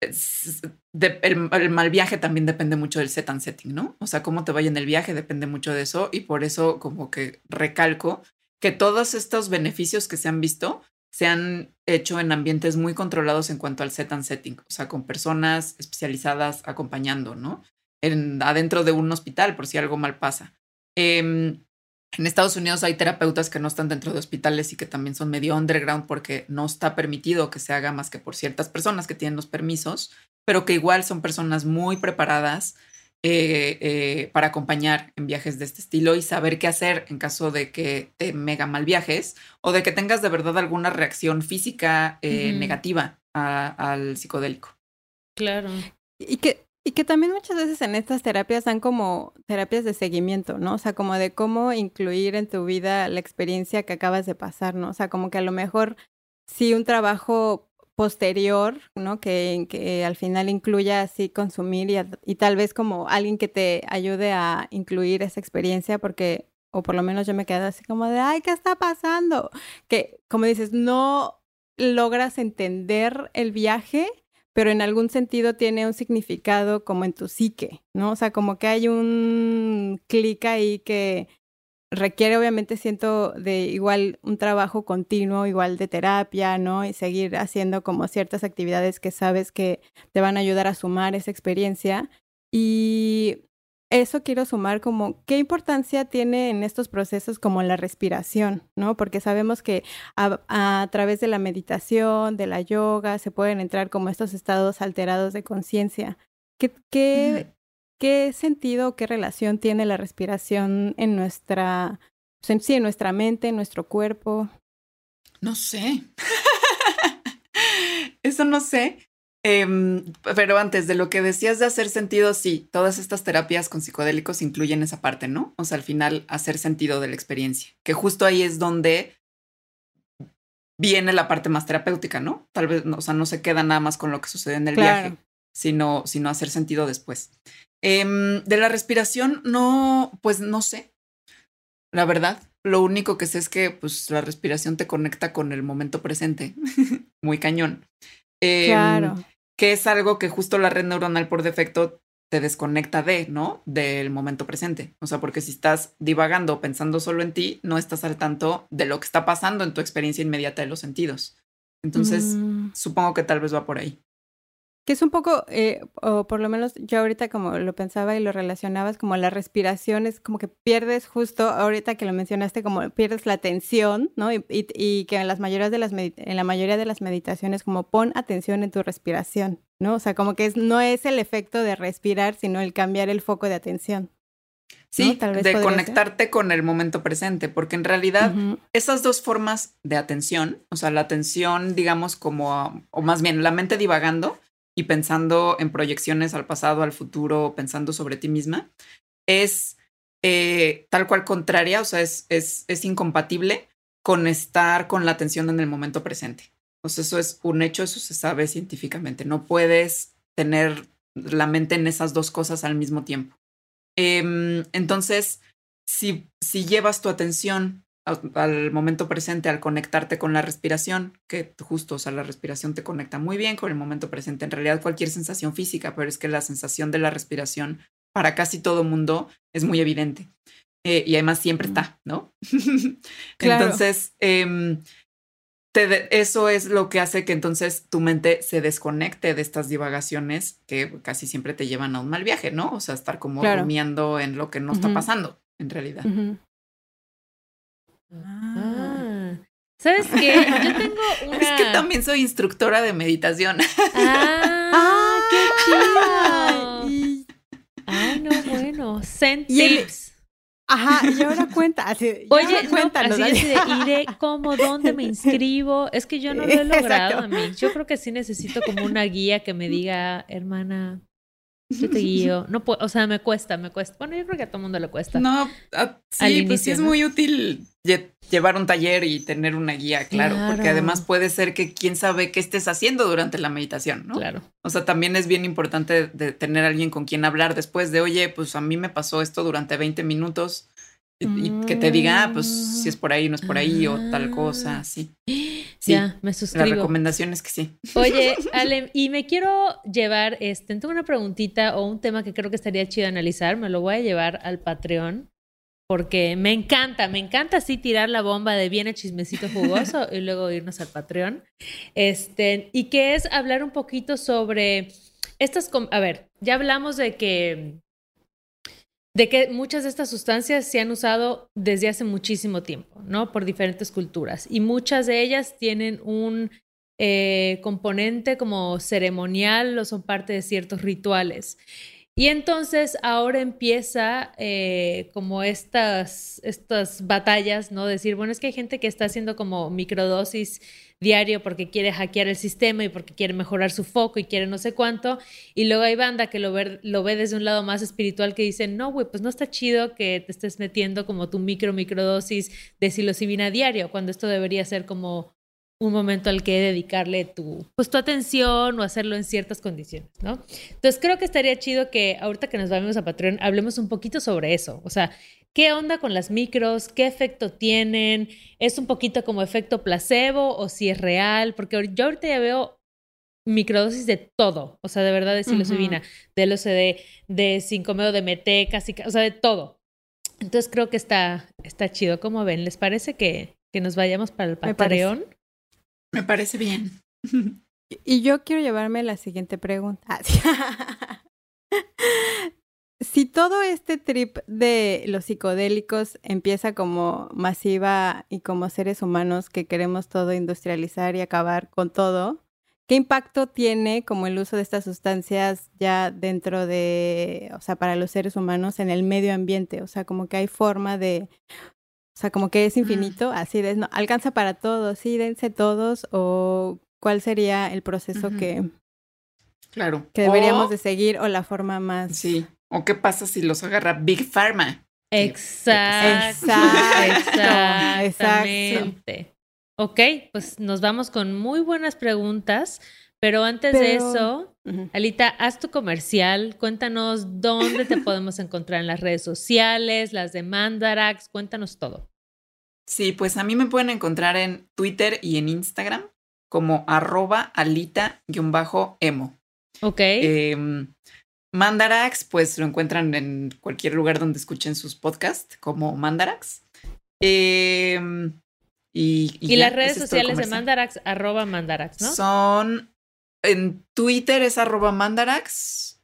[SPEAKER 3] el, mal viaje también depende mucho del set and setting, ¿no? O sea, cómo te vaya en el viaje depende mucho de eso y por eso como que recalco que todos estos beneficios que se han visto se han hecho en ambientes muy controlados en cuanto al set and setting, o sea, con personas especializadas acompañando, ¿no? En, adentro de un hospital por si algo mal pasa. Em, en Estados Unidos hay terapeutas que no están dentro de hospitales y que también son medio underground porque no está permitido que se haga más que por ciertas personas que tienen los permisos, pero que igual son personas muy preparadas eh, eh, para acompañar en viajes de este estilo y saber qué hacer en caso de que te mega mal viajes o de que tengas de verdad alguna reacción física eh, negativa al psicodélico.
[SPEAKER 1] Claro.
[SPEAKER 2] Y que, y que también muchas veces en estas terapias dan como terapias de seguimiento, ¿no? O sea, como de cómo incluir en tu vida la experiencia que acabas de pasar, ¿no? O sea, como que a lo mejor si un trabajo posterior, ¿no? Que, que al final incluya así consumir y, y, tal vez como alguien que te ayude a incluir esa experiencia, porque, o por lo menos yo me quedo así como de, ay, ¿qué está pasando? Que, como dices, no logras entender el viaje, pero en algún sentido tiene un significado como en tu psique, ¿no? O sea, como que hay un clic ahí que requiere obviamente siento de igual un trabajo continuo, igual de terapia, ¿no? Y seguir haciendo como ciertas actividades que sabes que te van a ayudar a sumar esa experiencia. Y eso quiero sumar como qué importancia tiene en estos procesos como la respiración, ¿no? Porque sabemos que a, través de la meditación, de la yoga, se pueden entrar como estos estados alterados de conciencia. ¿Qué, qué, ¿qué sentido, qué relación tiene la respiración en nuestra, sí, en nuestra mente, en nuestro cuerpo?
[SPEAKER 3] No sé. Eso no sé. Em, pero antes de lo que decías de hacer sentido, sí, todas estas terapias con psicodélicos incluyen esa parte, ¿no? O sea, al final hacer sentido de la experiencia, que justo ahí es donde viene la parte más terapéutica, ¿no? Tal vez, o sea, no se queda nada más con lo que sucede en el viaje, sino, sino hacer sentido después. Em, de la respiración, no, pues no sé. La verdad, lo único que sé es que pues, la respiración te conecta con el momento presente. Muy cañón.
[SPEAKER 2] Em, claro.
[SPEAKER 3] Que es algo que justo la red neuronal por defecto te desconecta de, ¿no? Del momento presente. O sea, porque si estás divagando, pensando solo en ti, no estás al tanto de lo que está pasando en tu experiencia inmediata de los sentidos. Entonces, mm. supongo que tal vez va por ahí.
[SPEAKER 2] Que es un poco, eh, o por lo menos yo ahorita como lo pensaba y lo relacionabas, como la respiración es como que pierdes justo, ahorita que lo mencionaste, como pierdes la atención, ¿no? Y, y, que en, las mayorías de las en la mayoría de las meditaciones como pon atención en tu respiración, ¿no? O sea, como que es, no es el efecto de respirar, sino el cambiar el foco de atención.
[SPEAKER 3] Sí, Tal vez de conectarte con el momento presente, porque en realidad esas dos formas de atención, o sea, la atención, digamos, como, o más bien la mente divagando, y pensando en proyecciones al pasado, al futuro, pensando sobre ti misma, es eh, tal cual contraria, o sea, es, es, es incompatible con estar con la atención en el momento presente. Sea, eso es un hecho, eso se sabe científicamente. No puedes tener la mente en esas dos cosas al mismo tiempo. Em, entonces, si, si llevas tu atención al momento presente, al conectarte con la respiración, que justo, o sea, la respiración te conecta muy bien con el momento presente. En realidad, cualquier sensación física, pero es que la sensación de la respiración para casi todo mundo es muy evidente. Eh, y además siempre está, ¿no? Entonces, em, eso es lo que hace que entonces tu mente se desconecte de estas divagaciones que casi siempre te llevan a un mal viaje, ¿no? O sea, estar como rumiando en lo que no está pasando en realidad.
[SPEAKER 1] Ah. ¿Sabes qué? Yo tengo una...
[SPEAKER 3] Es que también soy instructora de meditación.
[SPEAKER 1] Ah, ¡Ah qué chido! Ay, no, bueno. Send tips.
[SPEAKER 2] Ajá, y ahora cuenta. Así,
[SPEAKER 1] Oye, cuéntanos. No, así de, iré cómo, dónde me inscribo. Es que yo no lo he logrado a mí. Yo creo que sí necesito como una guía que me diga, hermana, yo te guío. No puedo, o sea, me cuesta, me cuesta. Bueno, yo creo que a todo mundo le cuesta.
[SPEAKER 3] No, ah, sí, pues sí es muy útil llevar un taller y tener una guía, claro, porque además puede ser que quién sabe qué estés haciendo durante la meditación, ¿no?
[SPEAKER 1] Claro.
[SPEAKER 3] O sea, también es bien importante de tener alguien con quien hablar después de, oye, pues a mí me pasó esto durante 20 minutos y, que te diga, ah, pues si es por ahí, no es por ahí, o tal cosa, sí.
[SPEAKER 1] Sí, ya, me suscribo.
[SPEAKER 3] La recomendación es que sí.
[SPEAKER 1] Oye, Ale, y me quiero llevar, este, tengo una preguntita o un tema que creo que estaría chido analizar, me lo voy a llevar al Patreon. Porque me encanta, me encanta así tirar la bomba de viene chismecito jugoso y luego irnos al Patreon. Este, y que es hablar un poquito sobre estas, a ver, ya hablamos de que de que muchas de estas sustancias se han usado desde hace muchísimo tiempo, ¿no? Por diferentes culturas. Y muchas de ellas tienen un eh, componente como ceremonial o son parte de ciertos rituales. Y entonces ahora empieza eh, como estas, estas batallas, ¿no? Decir, bueno, es que hay gente que está haciendo como microdosis diario porque quiere hackear el sistema y porque quiere mejorar su foco y quiere no sé cuánto. Y luego hay banda que lo ve, lo ve desde un lado más espiritual que dice, no, güey, pues no está chido que te estés metiendo como tu micro, microdosis de psilocibina diario, cuando esto debería ser como un momento al que dedicarle tu, pues, tu atención o hacerlo en ciertas condiciones, ¿no? Entonces creo que estaría chido que ahorita que nos vamos a Patreon hablemos un poquito sobre eso, o sea, ¿qué onda con las micros? ¿Qué efecto tienen? ¿Es un poquito como efecto placebo o si es real? Porque yo ahorita ya veo microdosis de todo, o sea, de verdad de psilocibina, de LSD, de 5 de MT, casi, o sea, de todo. Entonces creo que está, está chido. ¿Cómo ven? ¿Les parece que, que nos vayamos para el Patreon?
[SPEAKER 3] Me parece bien.
[SPEAKER 2] Y yo quiero llevarme la siguiente pregunta. Ah, si todo este trip de los psicodélicos empieza como masiva y como seres humanos que queremos todo industrializar y acabar con todo, ¿qué impacto tiene como el uso de estas sustancias ya dentro de, o sea, para los seres humanos en el medio ambiente? O sea, como que hay forma de, o sea, como que es infinito, así de, no, alcanza para todos, sí, dense todos, o cuál sería el proceso que,
[SPEAKER 3] claro.
[SPEAKER 2] que deberíamos de seguir, o la forma más.
[SPEAKER 3] Sí, o qué pasa si los agarra Big Pharma.
[SPEAKER 1] Exacto, exacto, exactamente. Ok, pues nos vamos con muy buenas preguntas. Pero antes de eso, Alita, haz tu comercial, cuéntanos dónde te podemos encontrar en las redes sociales, las de Mandarax, cuéntanos todo.
[SPEAKER 3] Sí, pues a mí me pueden encontrar en Twitter y en Instagram como arroba alita-emo.
[SPEAKER 1] Ok.
[SPEAKER 3] Em, Mandarax, pues lo encuentran en cualquier lugar donde escuchen sus podcasts, como Mandarax. Em, y,
[SPEAKER 1] y, las redes sociales de Mandarax, arroba Mandarax, ¿no?
[SPEAKER 3] Son en Twitter es arroba mandarax.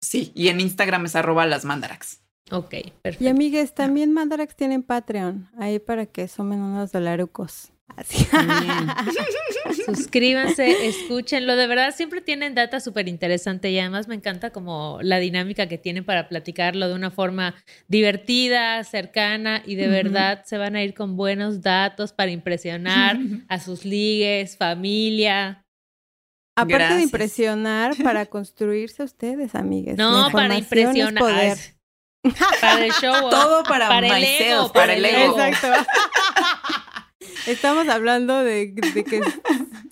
[SPEAKER 3] Sí, y en Instagram es arroba las mandarax.
[SPEAKER 1] Ok, perfecto.
[SPEAKER 2] Y amigues, también Mandarax tienen Patreon, ahí para que sumen unos dolarucos. Así.
[SPEAKER 1] Suscríbanse, escúchenlo. De verdad, siempre tienen data súper interesante y además me encanta como la dinámica que tienen para platicarlo de una forma divertida, cercana y de verdad se van a ir con buenos datos para impresionar a sus ligues, familia.
[SPEAKER 2] Aparte de impresionar, para construirse ustedes, amigues.
[SPEAKER 1] No, para impresionar. Para el show.
[SPEAKER 3] Todo para,
[SPEAKER 1] para
[SPEAKER 3] el ego. Para el ego.
[SPEAKER 2] Exacto. Estamos hablando de, que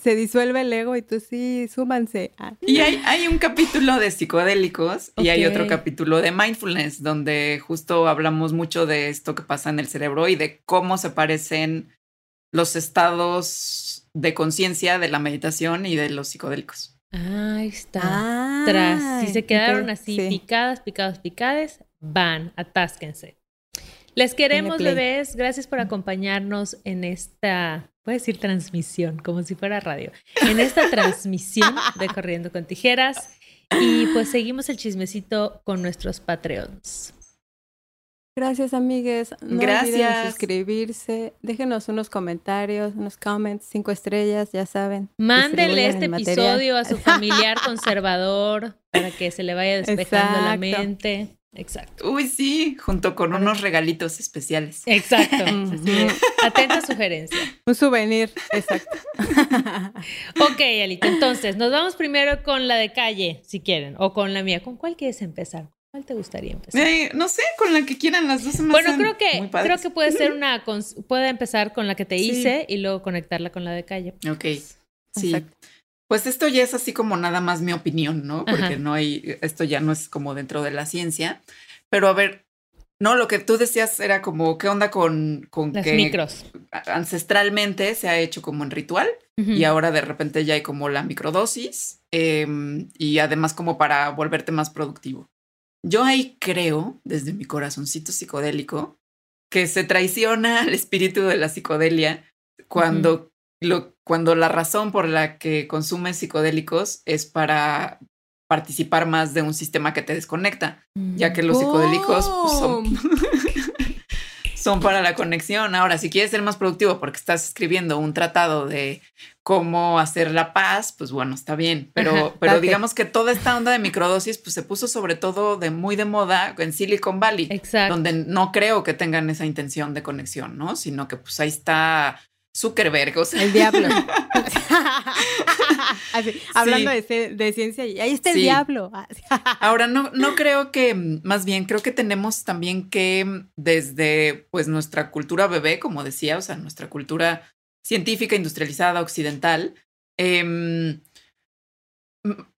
[SPEAKER 2] se disuelve el ego y tú sí, súmanse.
[SPEAKER 3] Ah. Y hay, hay, un capítulo de psicodélicos y hay otro capítulo de mindfulness, donde justo hablamos mucho de esto que pasa en el cerebro y de cómo se parecen los estados de conciencia de la meditación y de los psicodélicos.
[SPEAKER 1] ahí está. Tras, si se quedaron así picadas, picadas, picadas, van, atásquense. Les queremos, bebés. Gracias por acompañarnos en esta, voy a decir transmisión, como si fuera radio, en esta transmisión de Corriendo con Tijeras. Y pues seguimos el chismecito con nuestros Patreons.
[SPEAKER 2] Gracias, amigues. No Gracias. Olviden suscribirse. Déjenos unos comentarios, unos comments, cinco estrellas, ya saben.
[SPEAKER 1] Mándele este episodio a su familiar conservador para que se le vaya despejando la mente. Exacto.
[SPEAKER 3] Uy, sí, junto con unos regalitos especiales.
[SPEAKER 1] Exacto. Atenta sugerencia.
[SPEAKER 2] Un souvenir, exacto.
[SPEAKER 1] ok, Alita, entonces nos vamos primero con la de calle, si quieren, o con la mía. ¿Con cuál quieres empezar? ¿Cuál te gustaría empezar?
[SPEAKER 3] Eh, no sé, con la que quieran las dos.
[SPEAKER 1] Bueno, creo que creo que puede ser una puede empezar con la que te hice y luego conectarla con la de calle.
[SPEAKER 3] Ok. Sí. Pues esto ya es así como nada más mi opinión, ¿no? Porque no hay, esto ya no es como dentro de la ciencia. Pero a ver, no, lo que tú decías era como, ¿qué onda con, con
[SPEAKER 1] Las micros.
[SPEAKER 3] ancestralmente se ha hecho como en ritual y ahora de repente ya hay como la microdosis em, y además como para volverte más productivo. Yo ahí creo, desde mi corazoncito psicodélico, que se traiciona al espíritu de la psicodelia cuando, lo, cuando la razón por la que consumes psicodélicos es para participar más de un sistema que te desconecta, ya que los psicodélicos pues, son, son para la conexión. Ahora, si quieres ser más productivo porque estás escribiendo un tratado de cómo hacer la paz, pues bueno, está bien. Pero, pero digamos que toda esta onda de microdosis, pues se puso sobre todo de muy de moda en Silicon Valley, donde no creo que tengan esa intención de conexión, ¿no? Sino que pues ahí está Zuckerberg, o sea.
[SPEAKER 2] El diablo. hablando de, ciencia, ahí está el diablo.
[SPEAKER 3] Ahora, no, no creo que, más bien, creo que tenemos también que, desde pues nuestra cultura bebé, como decía, o sea, nuestra cultura científica, industrializada, occidental, eh,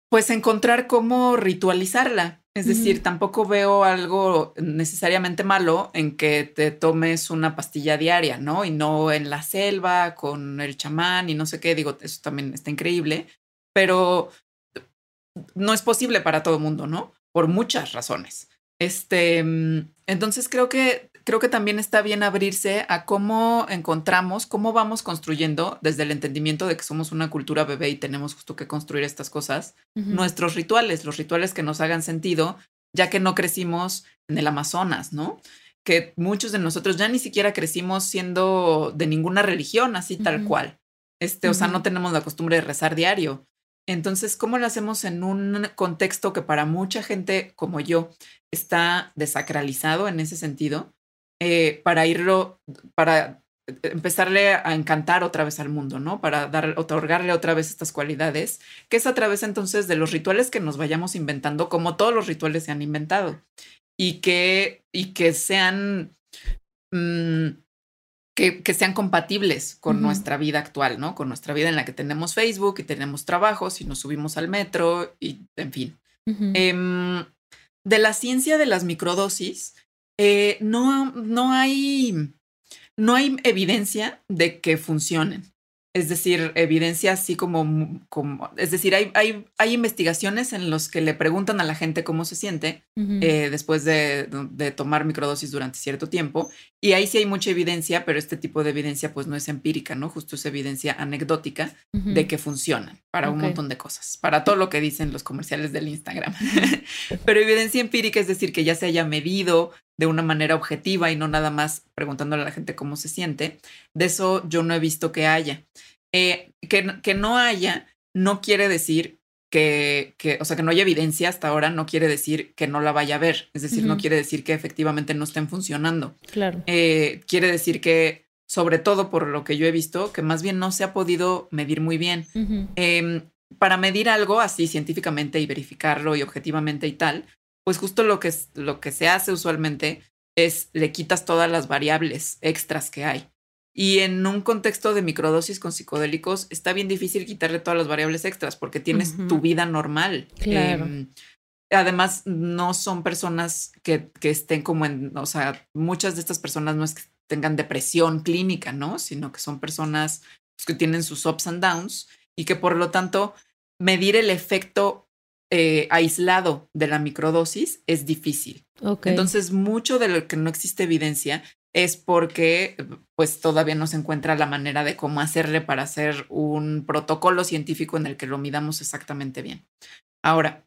[SPEAKER 3] pues encontrar cómo ritualizarla. Es decir, tampoco veo algo necesariamente malo en que te tomes una pastilla diaria, ¿no? Y no en la selva con el chamán y no sé qué. Digo, eso también está increíble, pero no es posible para todo el mundo, ¿no? Por muchas razones. Este, mm, entonces creo que creo que también está bien abrirse a cómo encontramos, cómo vamos construyendo desde el entendimiento de que somos una cultura bebé y tenemos justo que construir estas cosas, nuestros rituales, los rituales que nos hagan sentido, ya que no crecimos en el Amazonas, ¿no? Que muchos de nosotros ya ni siquiera crecimos siendo de ninguna religión, así tal cual. Este, o sea, no tenemos la costumbre de rezar diario. Entonces, ¿cómo lo hacemos en un contexto que para mucha gente como yo está desacralizado en ese sentido? Eh, para irlo, para empezarle a encantar otra vez al mundo, ¿no? Para dar, otorgarle otra vez estas cualidades, que es a través entonces de los rituales que nos vayamos inventando, como todos los rituales se han inventado, y que, y que sean mm, que, sean compatibles con nuestra vida actual, ¿no? Con nuestra vida en la que tenemos Facebook y tenemos trabajos y nos subimos al metro y, en fin. Em, de la ciencia de las microdosis, eh, no, no, hay, no hay evidencia de que funcionen. Es decir, evidencia así como, como es decir, hay, hay, hay investigaciones en los que le preguntan a la gente cómo se siente eh, después de, de, tomar microdosis durante cierto tiempo. Y ahí sí hay mucha evidencia, pero este tipo de evidencia pues no es empírica, ¿no? Justo es evidencia anecdótica de que funcionan para un montón de cosas, para todo lo que dicen los comerciales del Instagram. pero evidencia empírica es decir, que ya se haya medido de una manera objetiva y no nada más preguntándole a la gente cómo se siente. De eso yo no he visto que haya. Eh, que, que no haya no quiere decir que, que, o sea, que no haya evidencia hasta ahora, no quiere decir que no la vaya a ver. Es decir, no quiere decir que efectivamente no estén funcionando.
[SPEAKER 1] Claro.
[SPEAKER 3] Eh, quiere decir que, sobre todo por lo que yo he visto, que más bien no se ha podido medir muy bien. Em, para medir algo así científicamente y verificarlo y objetivamente y tal, pues justo lo que, lo que se hace usualmente es le quitas todas las variables extras que hay. Y en un contexto de microdosis con psicodélicos está bien difícil quitarle todas las variables extras porque tienes tu vida normal.
[SPEAKER 1] Claro. Em,
[SPEAKER 3] además, no son personas que, que, estén como en, o sea, muchas de estas personas no es que tengan depresión clínica, ¿no? Sino que son personas pues, que tienen sus ups and downs y que por lo tanto medir el efecto eh, aislado de la microdosis es difícil. Entonces, mucho de lo que no existe evidencia es porque pues todavía no se encuentra la manera de cómo hacerle para hacer un protocolo científico en el que lo midamos exactamente bien. Ahora,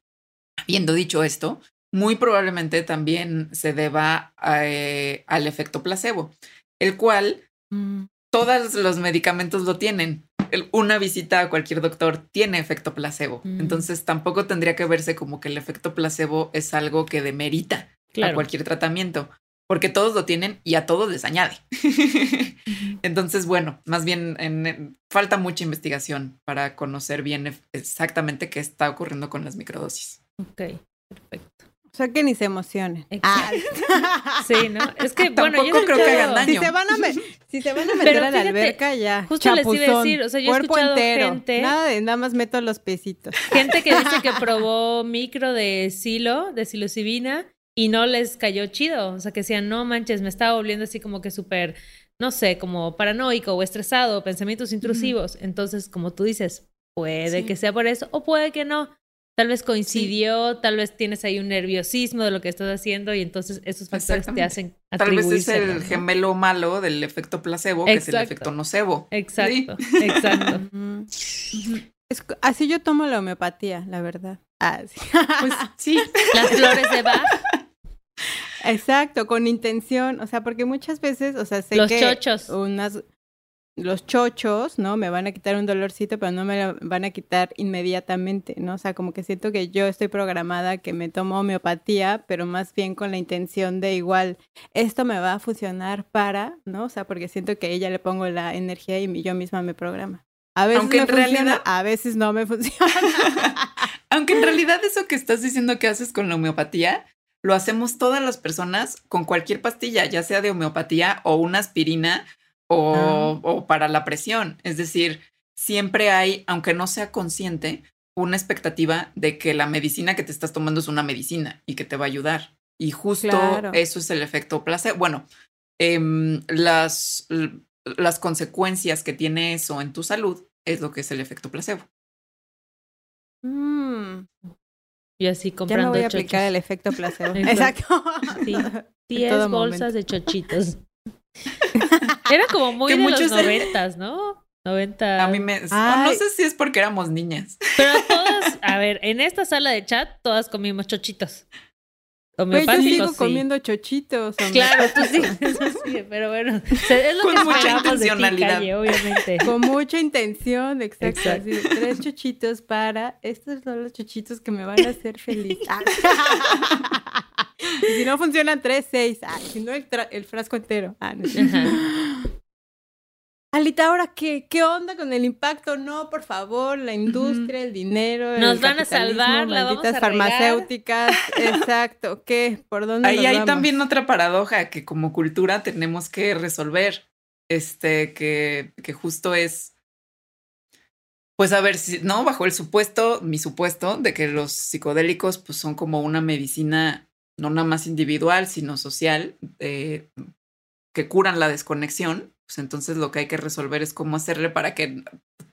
[SPEAKER 3] habiendo dicho esto, muy probablemente también se deba eh, al efecto placebo, el cual mm. todos los medicamentos lo tienen una visita a cualquier doctor tiene efecto placebo. Mm. Entonces tampoco tendría que verse como que el efecto placebo es algo que demerita a cualquier tratamiento, porque todos lo tienen y a todos les añade. Entonces, bueno, más bien falta mucha investigación para conocer bien exactamente qué está ocurriendo con las microdosis.
[SPEAKER 1] Ok, perfecto.
[SPEAKER 2] O sea, que ni se emocionen.
[SPEAKER 1] Ah. Sí, ¿no? Es que, bueno,
[SPEAKER 3] yo creo que hagan daño.
[SPEAKER 2] Si se van a, si se van a meter a la alberca, ya.
[SPEAKER 1] Justo les iba a decir, o sea, yo he escuchado gente...
[SPEAKER 2] Nada de nada más meto los pesitos.
[SPEAKER 1] Gente que dice que probó micro de silo, de psilocibina, y no les cayó chido. O sea, que decían, no manches, me estaba volviendo así como que súper, no sé, como paranoico o estresado, pensamientos intrusivos. Entonces, como tú dices, puede que sea por eso o puede que no. Tal vez coincidió, tal vez tienes ahí un nerviosismo de lo que estás haciendo y entonces esos factores te hacen
[SPEAKER 3] Tal vez es el gemelo malo del efecto placebo, que es el efecto nocebo.
[SPEAKER 1] Exacto, exacto.
[SPEAKER 2] así yo tomo la homeopatía, la verdad. Ah,
[SPEAKER 3] Pues sí.
[SPEAKER 1] Las flores de Bach.
[SPEAKER 2] Exacto, con intención, o sea, porque muchas veces, o sea, sé
[SPEAKER 1] Los
[SPEAKER 2] que
[SPEAKER 1] chochos.
[SPEAKER 2] unas los chochos, ¿no? Me van a quitar un dolorcito, pero no me lo van a quitar inmediatamente, ¿no? O sea, como que siento que yo estoy programada que me tomo homeopatía, pero más bien con la intención de igual, esto me va a funcionar para, ¿no? O sea, porque siento que ella le pongo la energía y yo misma me programa. A veces Aunque en realidad... a veces no me funciona.
[SPEAKER 3] Aunque en realidad eso que estás diciendo que haces con la homeopatía, lo hacemos todas las personas con cualquier pastilla, ya sea de homeopatía o una aspirina Ah. o, para la presión. Es decir, siempre hay, aunque no sea consciente, una expectativa de que la medicina que te estás tomando es una medicina y que te va a ayudar. Y justo eso es el efecto placebo. Bueno, em, las, las consecuencias que tiene eso en tu salud es lo que es el efecto placebo.
[SPEAKER 2] Mm.
[SPEAKER 1] Y así comprando
[SPEAKER 2] Ya no voy a aplicar el efecto placebo.
[SPEAKER 1] Exacto. Sí, 10 bolsas de chochitos. Era como muy de los noventas, ¿no? 90.
[SPEAKER 3] A mí me. No, sé si es porque éramos niñas.
[SPEAKER 1] Pero todas, a ver, en esta sala de chat, todas comimos chochitos.
[SPEAKER 2] Pues yo sigo comiendo chochitos.
[SPEAKER 1] Claro, tú sí, eso sí, pero bueno, es lo Con que mucha intencionalidad. De ti, obviamente.
[SPEAKER 2] Con mucha intención, exacto. tres chochitos para, estos son los chochitos que me van a hacer feliz. y si no funcionan, tres, seis. si no, el, frasco entero. Ah, no. Alita, ahora qué, qué onda con el impacto? No, por favor, la industria, el dinero,
[SPEAKER 1] nos van a salvar, la vamos a
[SPEAKER 2] farmacéuticas, exacto. ¿Qué? ¿Por dónde?
[SPEAKER 3] Ahí hay también otra paradoja que como cultura tenemos que resolver, este, que, que justo es, pues a ver, si, no, bajo el supuesto, mi supuesto de que los psicodélicos, pues son como una medicina no nada más individual, sino social, eh, que curan la desconexión pues entonces lo que hay que resolver es cómo hacerle para que,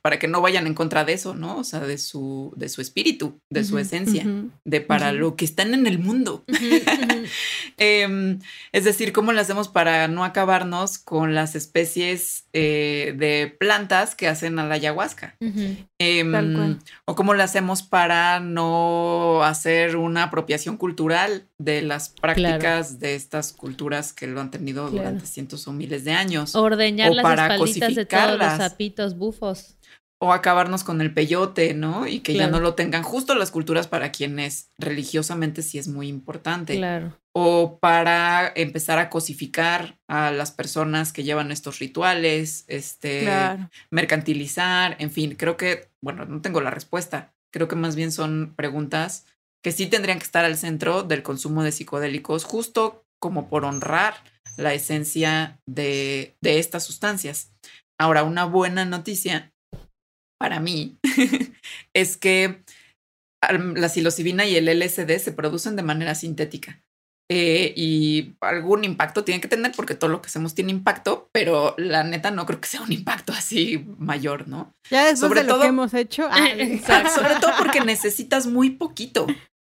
[SPEAKER 3] para que no vayan en contra de eso, ¿no? O sea, de su, de su espíritu, de su esencia, de para lo que están en el mundo. Em, es decir, cómo lo hacemos para no acabarnos con las especies eh, de plantas que hacen a la ayahuasca. Em, o cómo lo hacemos para no hacer una apropiación cultural de las prácticas de estas culturas que lo han tenido durante cientos o miles de años
[SPEAKER 1] o las para espalditas de todos los sapitos bufos.
[SPEAKER 3] O acabarnos con el peyote, ¿no? Y que ya no lo tengan justo las culturas para quienes religiosamente sí es muy importante.
[SPEAKER 1] Claro.
[SPEAKER 3] O para empezar a cosificar a las personas que llevan estos rituales, este, mercantilizar, en fin, creo que, bueno, no tengo la respuesta. Creo que más bien son preguntas que sí tendrían que estar al centro del consumo de psicodélicos, justo como por honrar la esencia de, estas sustancias. Ahora, una buena noticia para mí es que la psilocibina y el LSD se producen de manera sintética. Eh, y algún impacto tiene que tener porque todo lo que hacemos tiene impacto, pero la neta no creo que sea un impacto así mayor, ¿no?
[SPEAKER 2] Ya sobre todo, lo que hemos hecho.
[SPEAKER 3] sobre todo porque necesitas muy poquito.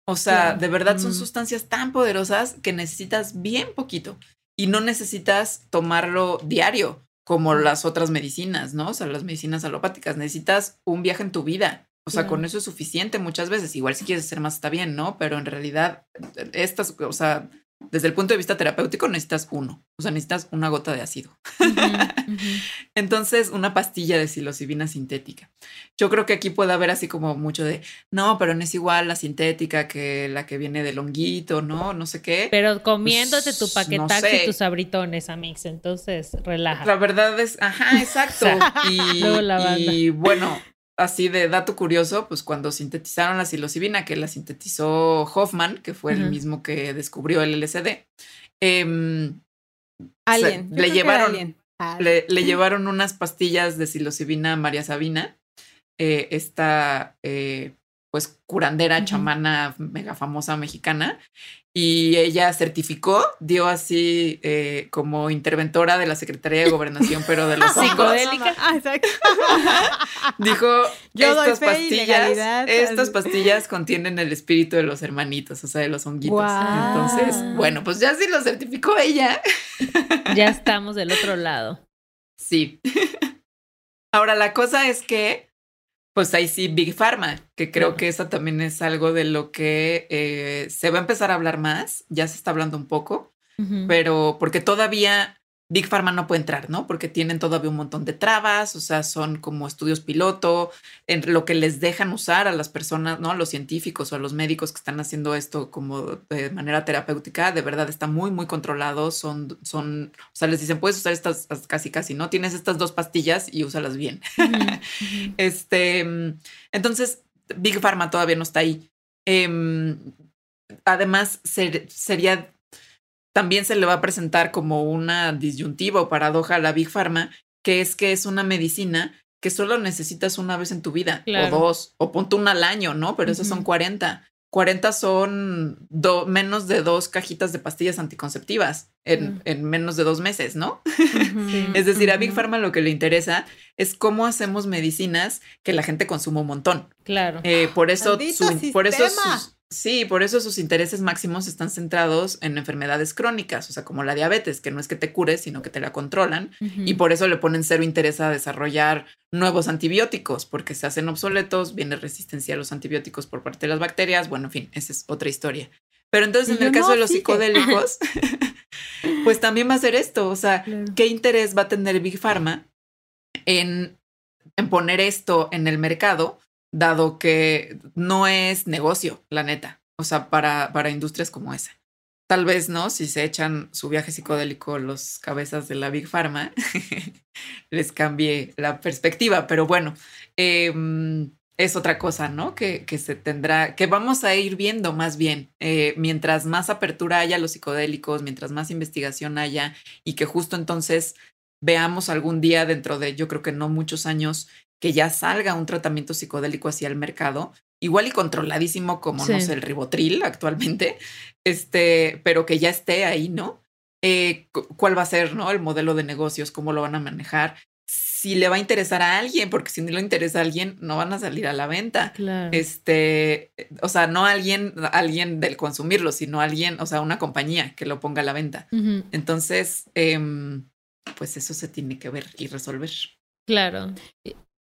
[SPEAKER 3] O sea, de verdad son sustancias tan poderosas que necesitas bien poquito y no necesitas tomarlo diario como las otras medicinas, ¿no? O sea, las medicinas alopáticas. Necesitas un viaje en tu vida. O sea, con eso es suficiente muchas veces. Igual si quieres hacer más está bien, ¿no? Pero en realidad, estas, o sea, desde el punto de vista terapéutico necesitas uno, o sea, necesitas una gota de ácido. Entonces, una pastilla de psilocibina sintética. Yo creo que aquí puede haber así como mucho de, no, pero no es igual la sintética que la que viene del honguito, ¿no? No sé qué.
[SPEAKER 1] Pero comiéndote tu pues, paquetazo y tus abritones, Amix, entonces relaja.
[SPEAKER 3] La verdad es, ajá, exacto. y, y bueno, así de dato curioso, pues cuando sintetizaron la psilocibina, que la sintetizó Hoffman, que fue el mismo que descubrió el LSD, em, le llevaron, Le, llevaron unas pastillas de psilocibina a María Sabina, eh, esta eh, pues curandera, chamana, mega famosa mexicana. Y ella certificó, dio así eh, como interventora de la Secretaría de Gobernación, pero de los
[SPEAKER 1] psicodélica.
[SPEAKER 3] Ah, Dijo, estas pastillas, estas pastillas contienen el espíritu de los hermanitos, o sea, de los honguitos. Entonces, bueno, pues ya sí lo certificó ella.
[SPEAKER 1] Ya estamos del otro lado.
[SPEAKER 3] Sí. Ahora, la cosa es que pues ahí sí, Big Pharma, que creo que eso también es algo de lo que eh, se va a empezar a hablar más, ya se está hablando un poco, pero porque todavía Big Pharma no puede entrar, ¿no? Porque tienen todavía un montón de trabas, o sea, son como estudios piloto, en lo que les dejan usar a las personas, ¿no? A los científicos o a los médicos que están haciendo esto como de manera terapéutica, de verdad está muy, muy controlado. Son, son, o sea, les dicen, puedes usar estas casi, casi, ¿no? Tienes estas dos pastillas y úsalas bien. este, entonces, Big Pharma todavía no está ahí. Em, además, sería también se le va a presentar como una disyuntiva o paradoja a la Big Pharma, que es que es una medicina que solo necesitas una vez en tu vida, o dos, o ponte una al año, ¿no? Pero esos son 40. 40 son menos de dos cajitas de pastillas anticonceptivas en, en menos de dos meses, ¿no? es decir, a Big Pharma lo que le interesa es cómo hacemos medicinas que la gente consuma un montón.
[SPEAKER 1] Claro.
[SPEAKER 3] Eh, por eso, por eso Sí, por eso sus intereses máximos están centrados en enfermedades crónicas, o sea, como la diabetes, que no es que te cures, sino que te la controlan. Y por eso le ponen cero interés a desarrollar nuevos antibióticos, porque se hacen obsoletos, viene resistencia a los antibióticos por parte de las bacterias. Bueno, en fin, esa es otra historia. Pero entonces, en el caso de los psicodélicos, pues también va a ser esto. O sea, ¿qué interés va a tener Big Pharma en, en poner esto en el mercado? Dado que no es negocio, la neta, o sea, para, para industrias como esa. Tal vez, ¿no? Si se echan su viaje psicodélico los cabezas de la Big Pharma, les cambie la perspectiva, pero bueno, em, es otra cosa, ¿no? Que, que, se tendrá, que vamos a ir viendo más bien, eh, mientras más apertura haya a los psicodélicos, mientras más investigación haya y que justo entonces veamos algún día dentro de, yo creo que no muchos años, que ya salga un tratamiento psicodélico hacia el mercado, igual y controladísimo como, no sé, el ribotril actualmente, este, pero que ya esté ahí, ¿no? Eh, ¿Cuál va a ser, no? El modelo de negocios, cómo lo van a manejar, si le va a interesar a alguien, porque si no le interesa a alguien, no van a salir a la venta. Este, o sea, no alguien, alguien del consumirlo, sino alguien, o sea, una compañía que lo ponga a la venta. Entonces, em, pues eso se tiene que ver y resolver.
[SPEAKER 1] Claro.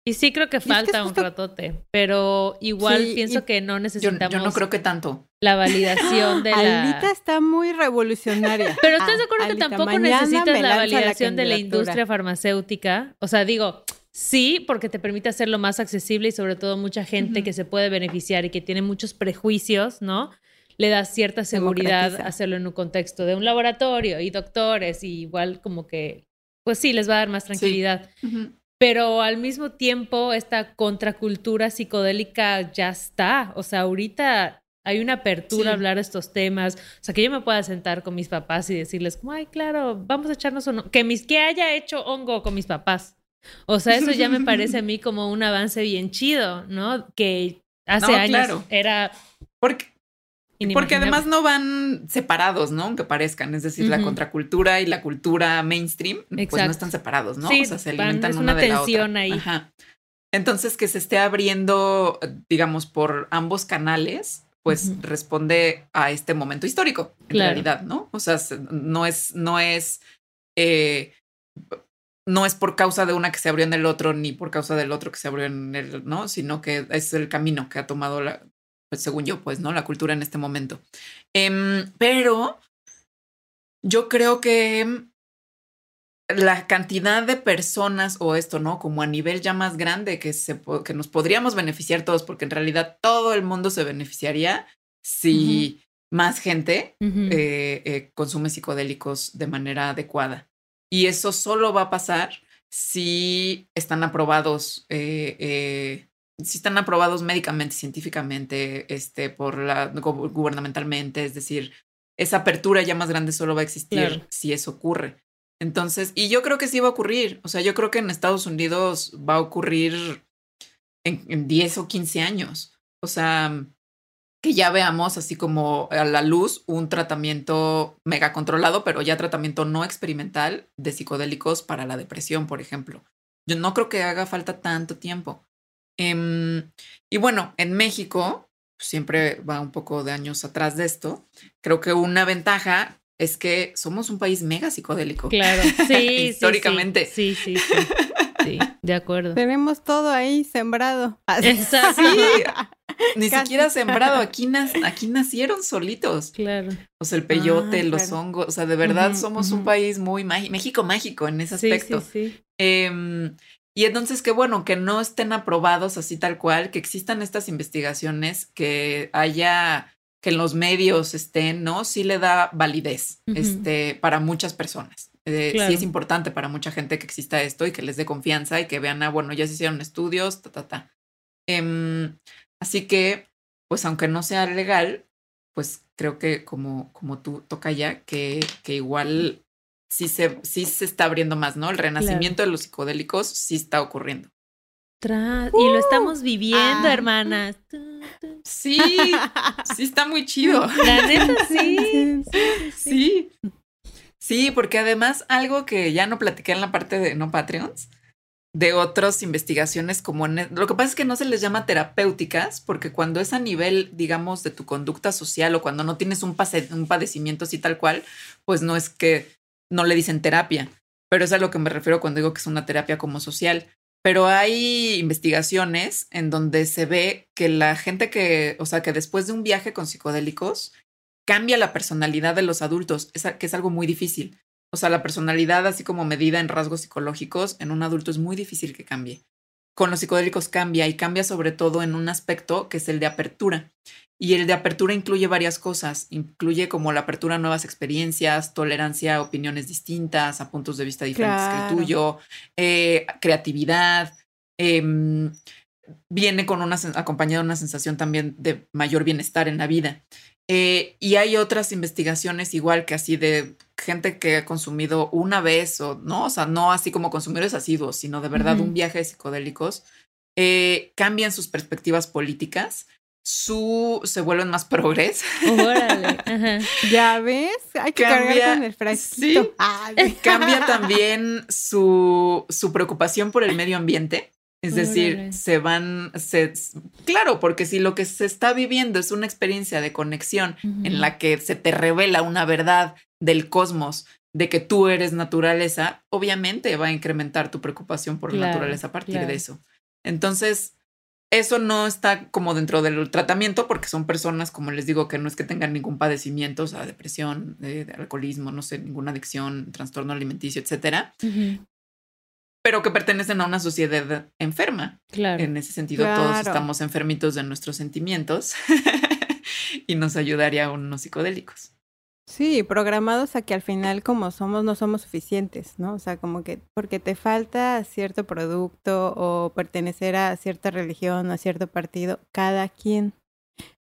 [SPEAKER 1] Y sí creo que falta un ratote, pero igual pienso que no necesitamos.
[SPEAKER 3] Yo, no creo que tanto.
[SPEAKER 1] La validación de la.
[SPEAKER 2] Alita está muy revolucionaria.
[SPEAKER 1] Pero estás de acuerdo que tampoco necesitas la validación de la industria farmacéutica. O sea, digo, sí, porque te permite hacerlo más accesible y sobre todo mucha gente que se puede beneficiar y que tiene muchos prejuicios, ¿no? Le da cierta seguridad hacerlo en un contexto de un laboratorio y doctores y igual como que, pues sí, les va a dar más tranquilidad pero al mismo tiempo esta contracultura psicodélica ya está. O sea, ahorita hay una apertura a hablar de estos temas. O sea, que yo me pueda sentar con mis papás y decirles, como, ay, claro, vamos a echarnos un... Que, mis, que haya hecho hongo con mis papás. O sea, eso ya me parece a mí como un avance bien chido, ¿no? Que hace años era...
[SPEAKER 3] Porque porque además no van separados, ¿no? Aunque parezcan. Es decir, la contracultura y la cultura mainstream, pues no están separados, ¿no? o sea, se alimentan una, de la otra. ahí. Ajá. Entonces, que se esté abriendo, digamos, por ambos canales, pues responde a este momento histórico, en realidad, ¿no? O sea, no es, no es, eh, no es por causa de una que se abrió en el otro, ni por causa del otro que se abrió en el, ¿no? Sino que es el camino que ha tomado la, pues, según yo, pues, ¿no? La cultura en este momento. Em, pero yo creo que la cantidad de personas o esto, ¿no? Como a nivel ya más grande que, se, que nos podríamos beneficiar todos, porque en realidad todo el mundo se beneficiaría si más gente eh, eh, consume psicodélicos de manera adecuada. Y eso solo va a pasar si están aprobados eh, si están aprobados médicamente, científicamente, este, por la gubernamentalmente, es decir, esa apertura ya más grande solo va a existir si eso ocurre. Entonces, y yo creo que sí va a ocurrir. O sea, yo creo que en Estados Unidos va a ocurrir en, en 10 o 15 años. O sea, que ya veamos así como a la luz un tratamiento mega controlado, pero ya tratamiento no experimental de psicodélicos para la depresión, por ejemplo. Yo no creo que haga falta tanto tiempo. Em, y bueno, en México, siempre va un poco de años atrás de esto, creo que una ventaja es que somos un país mega psicodélico.
[SPEAKER 1] Claro, sí.
[SPEAKER 3] Históricamente.
[SPEAKER 1] Sí, sí, sí, sí. de acuerdo.
[SPEAKER 2] Tenemos todo ahí sembrado.
[SPEAKER 3] Exacto. Ni siquiera sembrado, aquí, aquí nacieron solitos.
[SPEAKER 1] Claro.
[SPEAKER 3] O sea, el peyote, los hongos, o sea, de verdad somos un país muy mágico, México mágico en ese aspecto. Sí, sí, sí. Em, y entonces, qué bueno que no estén aprobados así tal cual, que existan estas investigaciones, que haya, que en los medios estén, ¿no? Sí le da validez este, para muchas personas. Eh, sí es importante para mucha gente que exista esto y que les dé confianza y que vean, ah, bueno, ya se hicieron estudios, ta, ta, ta. Em, así que, pues aunque no sea legal, pues creo que como, como tú toca ya, que, que igual sí se, sí se está abriendo más, ¿no? El renacimiento de los psicodélicos sí está ocurriendo.
[SPEAKER 1] y lo estamos viviendo, ah. hermanas.
[SPEAKER 3] Sí, sí está muy chido.
[SPEAKER 1] La neta, sí.
[SPEAKER 3] Sí. Sí, porque además algo que ya no platiqué en la parte de no Patreons, de otras investigaciones como e, lo que pasa es que no se les llama terapéuticas porque cuando es a nivel digamos de tu conducta social o cuando no tienes un, un padecimiento así tal cual pues no es que no le dicen terapia, pero es a lo que me refiero cuando digo que es una terapia como social. Pero hay investigaciones en donde se ve que la gente que, o sea, que después de un viaje con psicodélicos, cambia la personalidad de los adultos, que es algo muy difícil. O sea, la personalidad, así como medida en rasgos psicológicos, en un adulto es muy difícil que cambie. Con los psicodélicos cambia y cambia sobre todo en un aspecto que es el de apertura. Y el de apertura incluye varias cosas, incluye como la apertura a nuevas experiencias, tolerancia a opiniones distintas, a puntos de vista diferentes que el tuyo, eh, creatividad, em, viene con una acompañado de una sensación también de mayor bienestar en la vida. Eh, y hay otras investigaciones igual que así de gente que ha consumido una vez o no, o sea, no así como consumidores asiduos, sino de verdad un viaje de psicodélicos, eh, cambian sus perspectivas políticas su se vuelven más progres.
[SPEAKER 2] Órale. Ya ves, hay que cargar con el frasquito.
[SPEAKER 3] Sí, cambia también su, su preocupación por el medio ambiente. Es decir, se van, se, claro, porque si lo que se está viviendo es una experiencia de conexión en la que se te revela una verdad del cosmos, de que tú eres naturaleza, obviamente va a incrementar tu preocupación por la naturaleza a partir de eso. Entonces, eso no está como dentro del tratamiento porque son personas, como les digo, que no es que tengan ningún padecimiento, o sea, depresión, de, alcoholismo, no sé, ninguna adicción, trastorno alimenticio, etcétera. Pero que pertenecen a una sociedad enferma. Claro. En ese sentido, todos estamos enfermitos de nuestros sentimientos y nos ayudaría unos psicodélicos.
[SPEAKER 2] Sí, programados a que al final como somos no somos suficientes, ¿no? O sea, como que porque te falta cierto producto o pertenecer a cierta religión o a cierto partido, cada quien.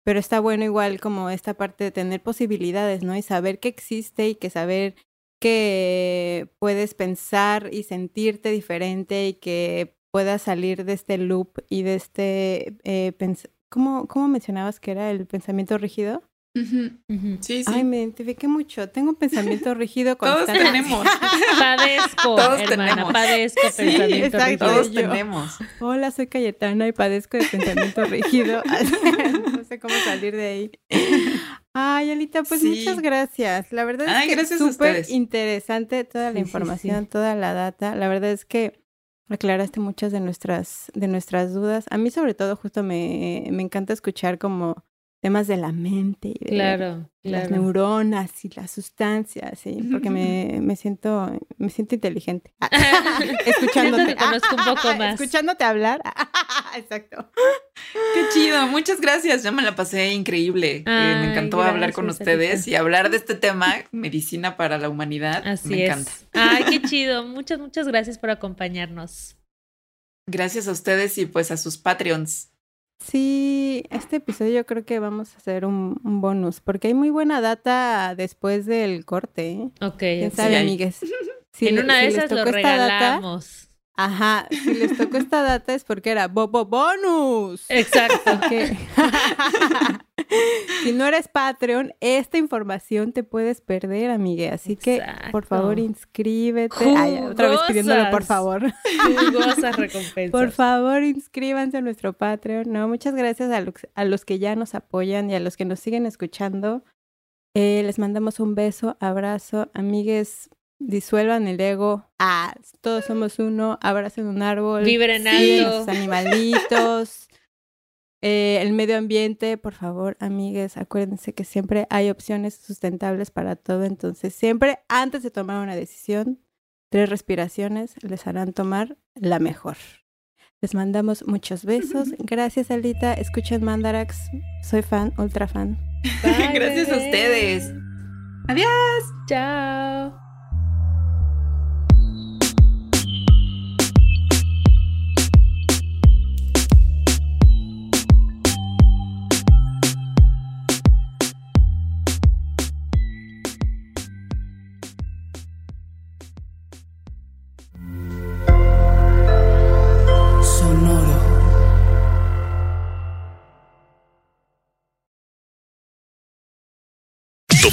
[SPEAKER 2] Pero está bueno igual como esta parte de tener posibilidades, ¿no? Y saber que existe y que saber que puedes pensar y sentirte diferente y que puedas salir de este loop y de este... Eh, ¿Cómo, ¿Cómo mencionabas que era el pensamiento rígido?
[SPEAKER 3] Sí, sí.
[SPEAKER 2] Ay, me identifiqué mucho. Tengo un pensamiento rígido
[SPEAKER 3] Todos tenemos.
[SPEAKER 1] Padezco, Todos hermana, tenemos. padezco pensamiento rígido.
[SPEAKER 3] Todos tenemos.
[SPEAKER 2] Hola, soy Cayetana y padezco de pensamiento rígido. no sé cómo salir de ahí. Ay, Alita, pues muchas gracias. La verdad es que es súper interesante toda la información, toda la data. La verdad es que aclaraste muchas de nuestras, de nuestras dudas. A mí sobre todo justo me, me encanta escuchar como temas de la mente y de
[SPEAKER 1] claro,
[SPEAKER 2] las neuronas y las sustancias, ¿sí? porque me, me siento me siento inteligente escuchándote.
[SPEAKER 1] conozco un poco más.
[SPEAKER 2] Escuchándote hablar. Exacto.
[SPEAKER 3] Qué chido, muchas gracias. Ya me la pasé increíble. Eh, me encantó hablar con ustedes y hablar de este tema, medicina para la humanidad. Así me encanta.
[SPEAKER 1] Ay, qué chido. Muchas, muchas gracias por acompañarnos.
[SPEAKER 3] Gracias a ustedes y pues a sus Patreons.
[SPEAKER 2] Sí, este episodio yo creo que vamos a hacer un, bonus, porque hay muy buena data después del corte. ¿eh?
[SPEAKER 1] Ok.
[SPEAKER 2] ¿Quién sabe, amigues?
[SPEAKER 1] en una de esas lo regalamos.
[SPEAKER 2] Ajá, si les tocó esta data es porque era Bobo Bonus.
[SPEAKER 1] Exacto.
[SPEAKER 2] si no eres Patreon, esta información te puedes perder, amigue. Así que, por favor, inscríbete. otra vez pidiéndolo, por favor.
[SPEAKER 1] Jugosas recompensas.
[SPEAKER 2] Por favor, inscríbanse a nuestro Patreon. No, muchas gracias a los, a los que ya nos apoyan y a los que nos siguen escuchando. Eh, les mandamos un beso, abrazo, amigues disuelvan el ego. Ah, todos somos uno, abracen un árbol.
[SPEAKER 1] Vibren
[SPEAKER 2] alto. animalitos. Eh, el medio ambiente, por favor, amigues, acuérdense que siempre hay opciones sustentables para todo. Entonces, siempre antes de tomar una decisión, tres respiraciones les harán tomar la mejor. Les mandamos muchos besos. Gracias, Alita. Escuchen Mandarax. Soy fan, ultra fan.
[SPEAKER 3] Gracias a ustedes. Adiós.
[SPEAKER 1] Chao.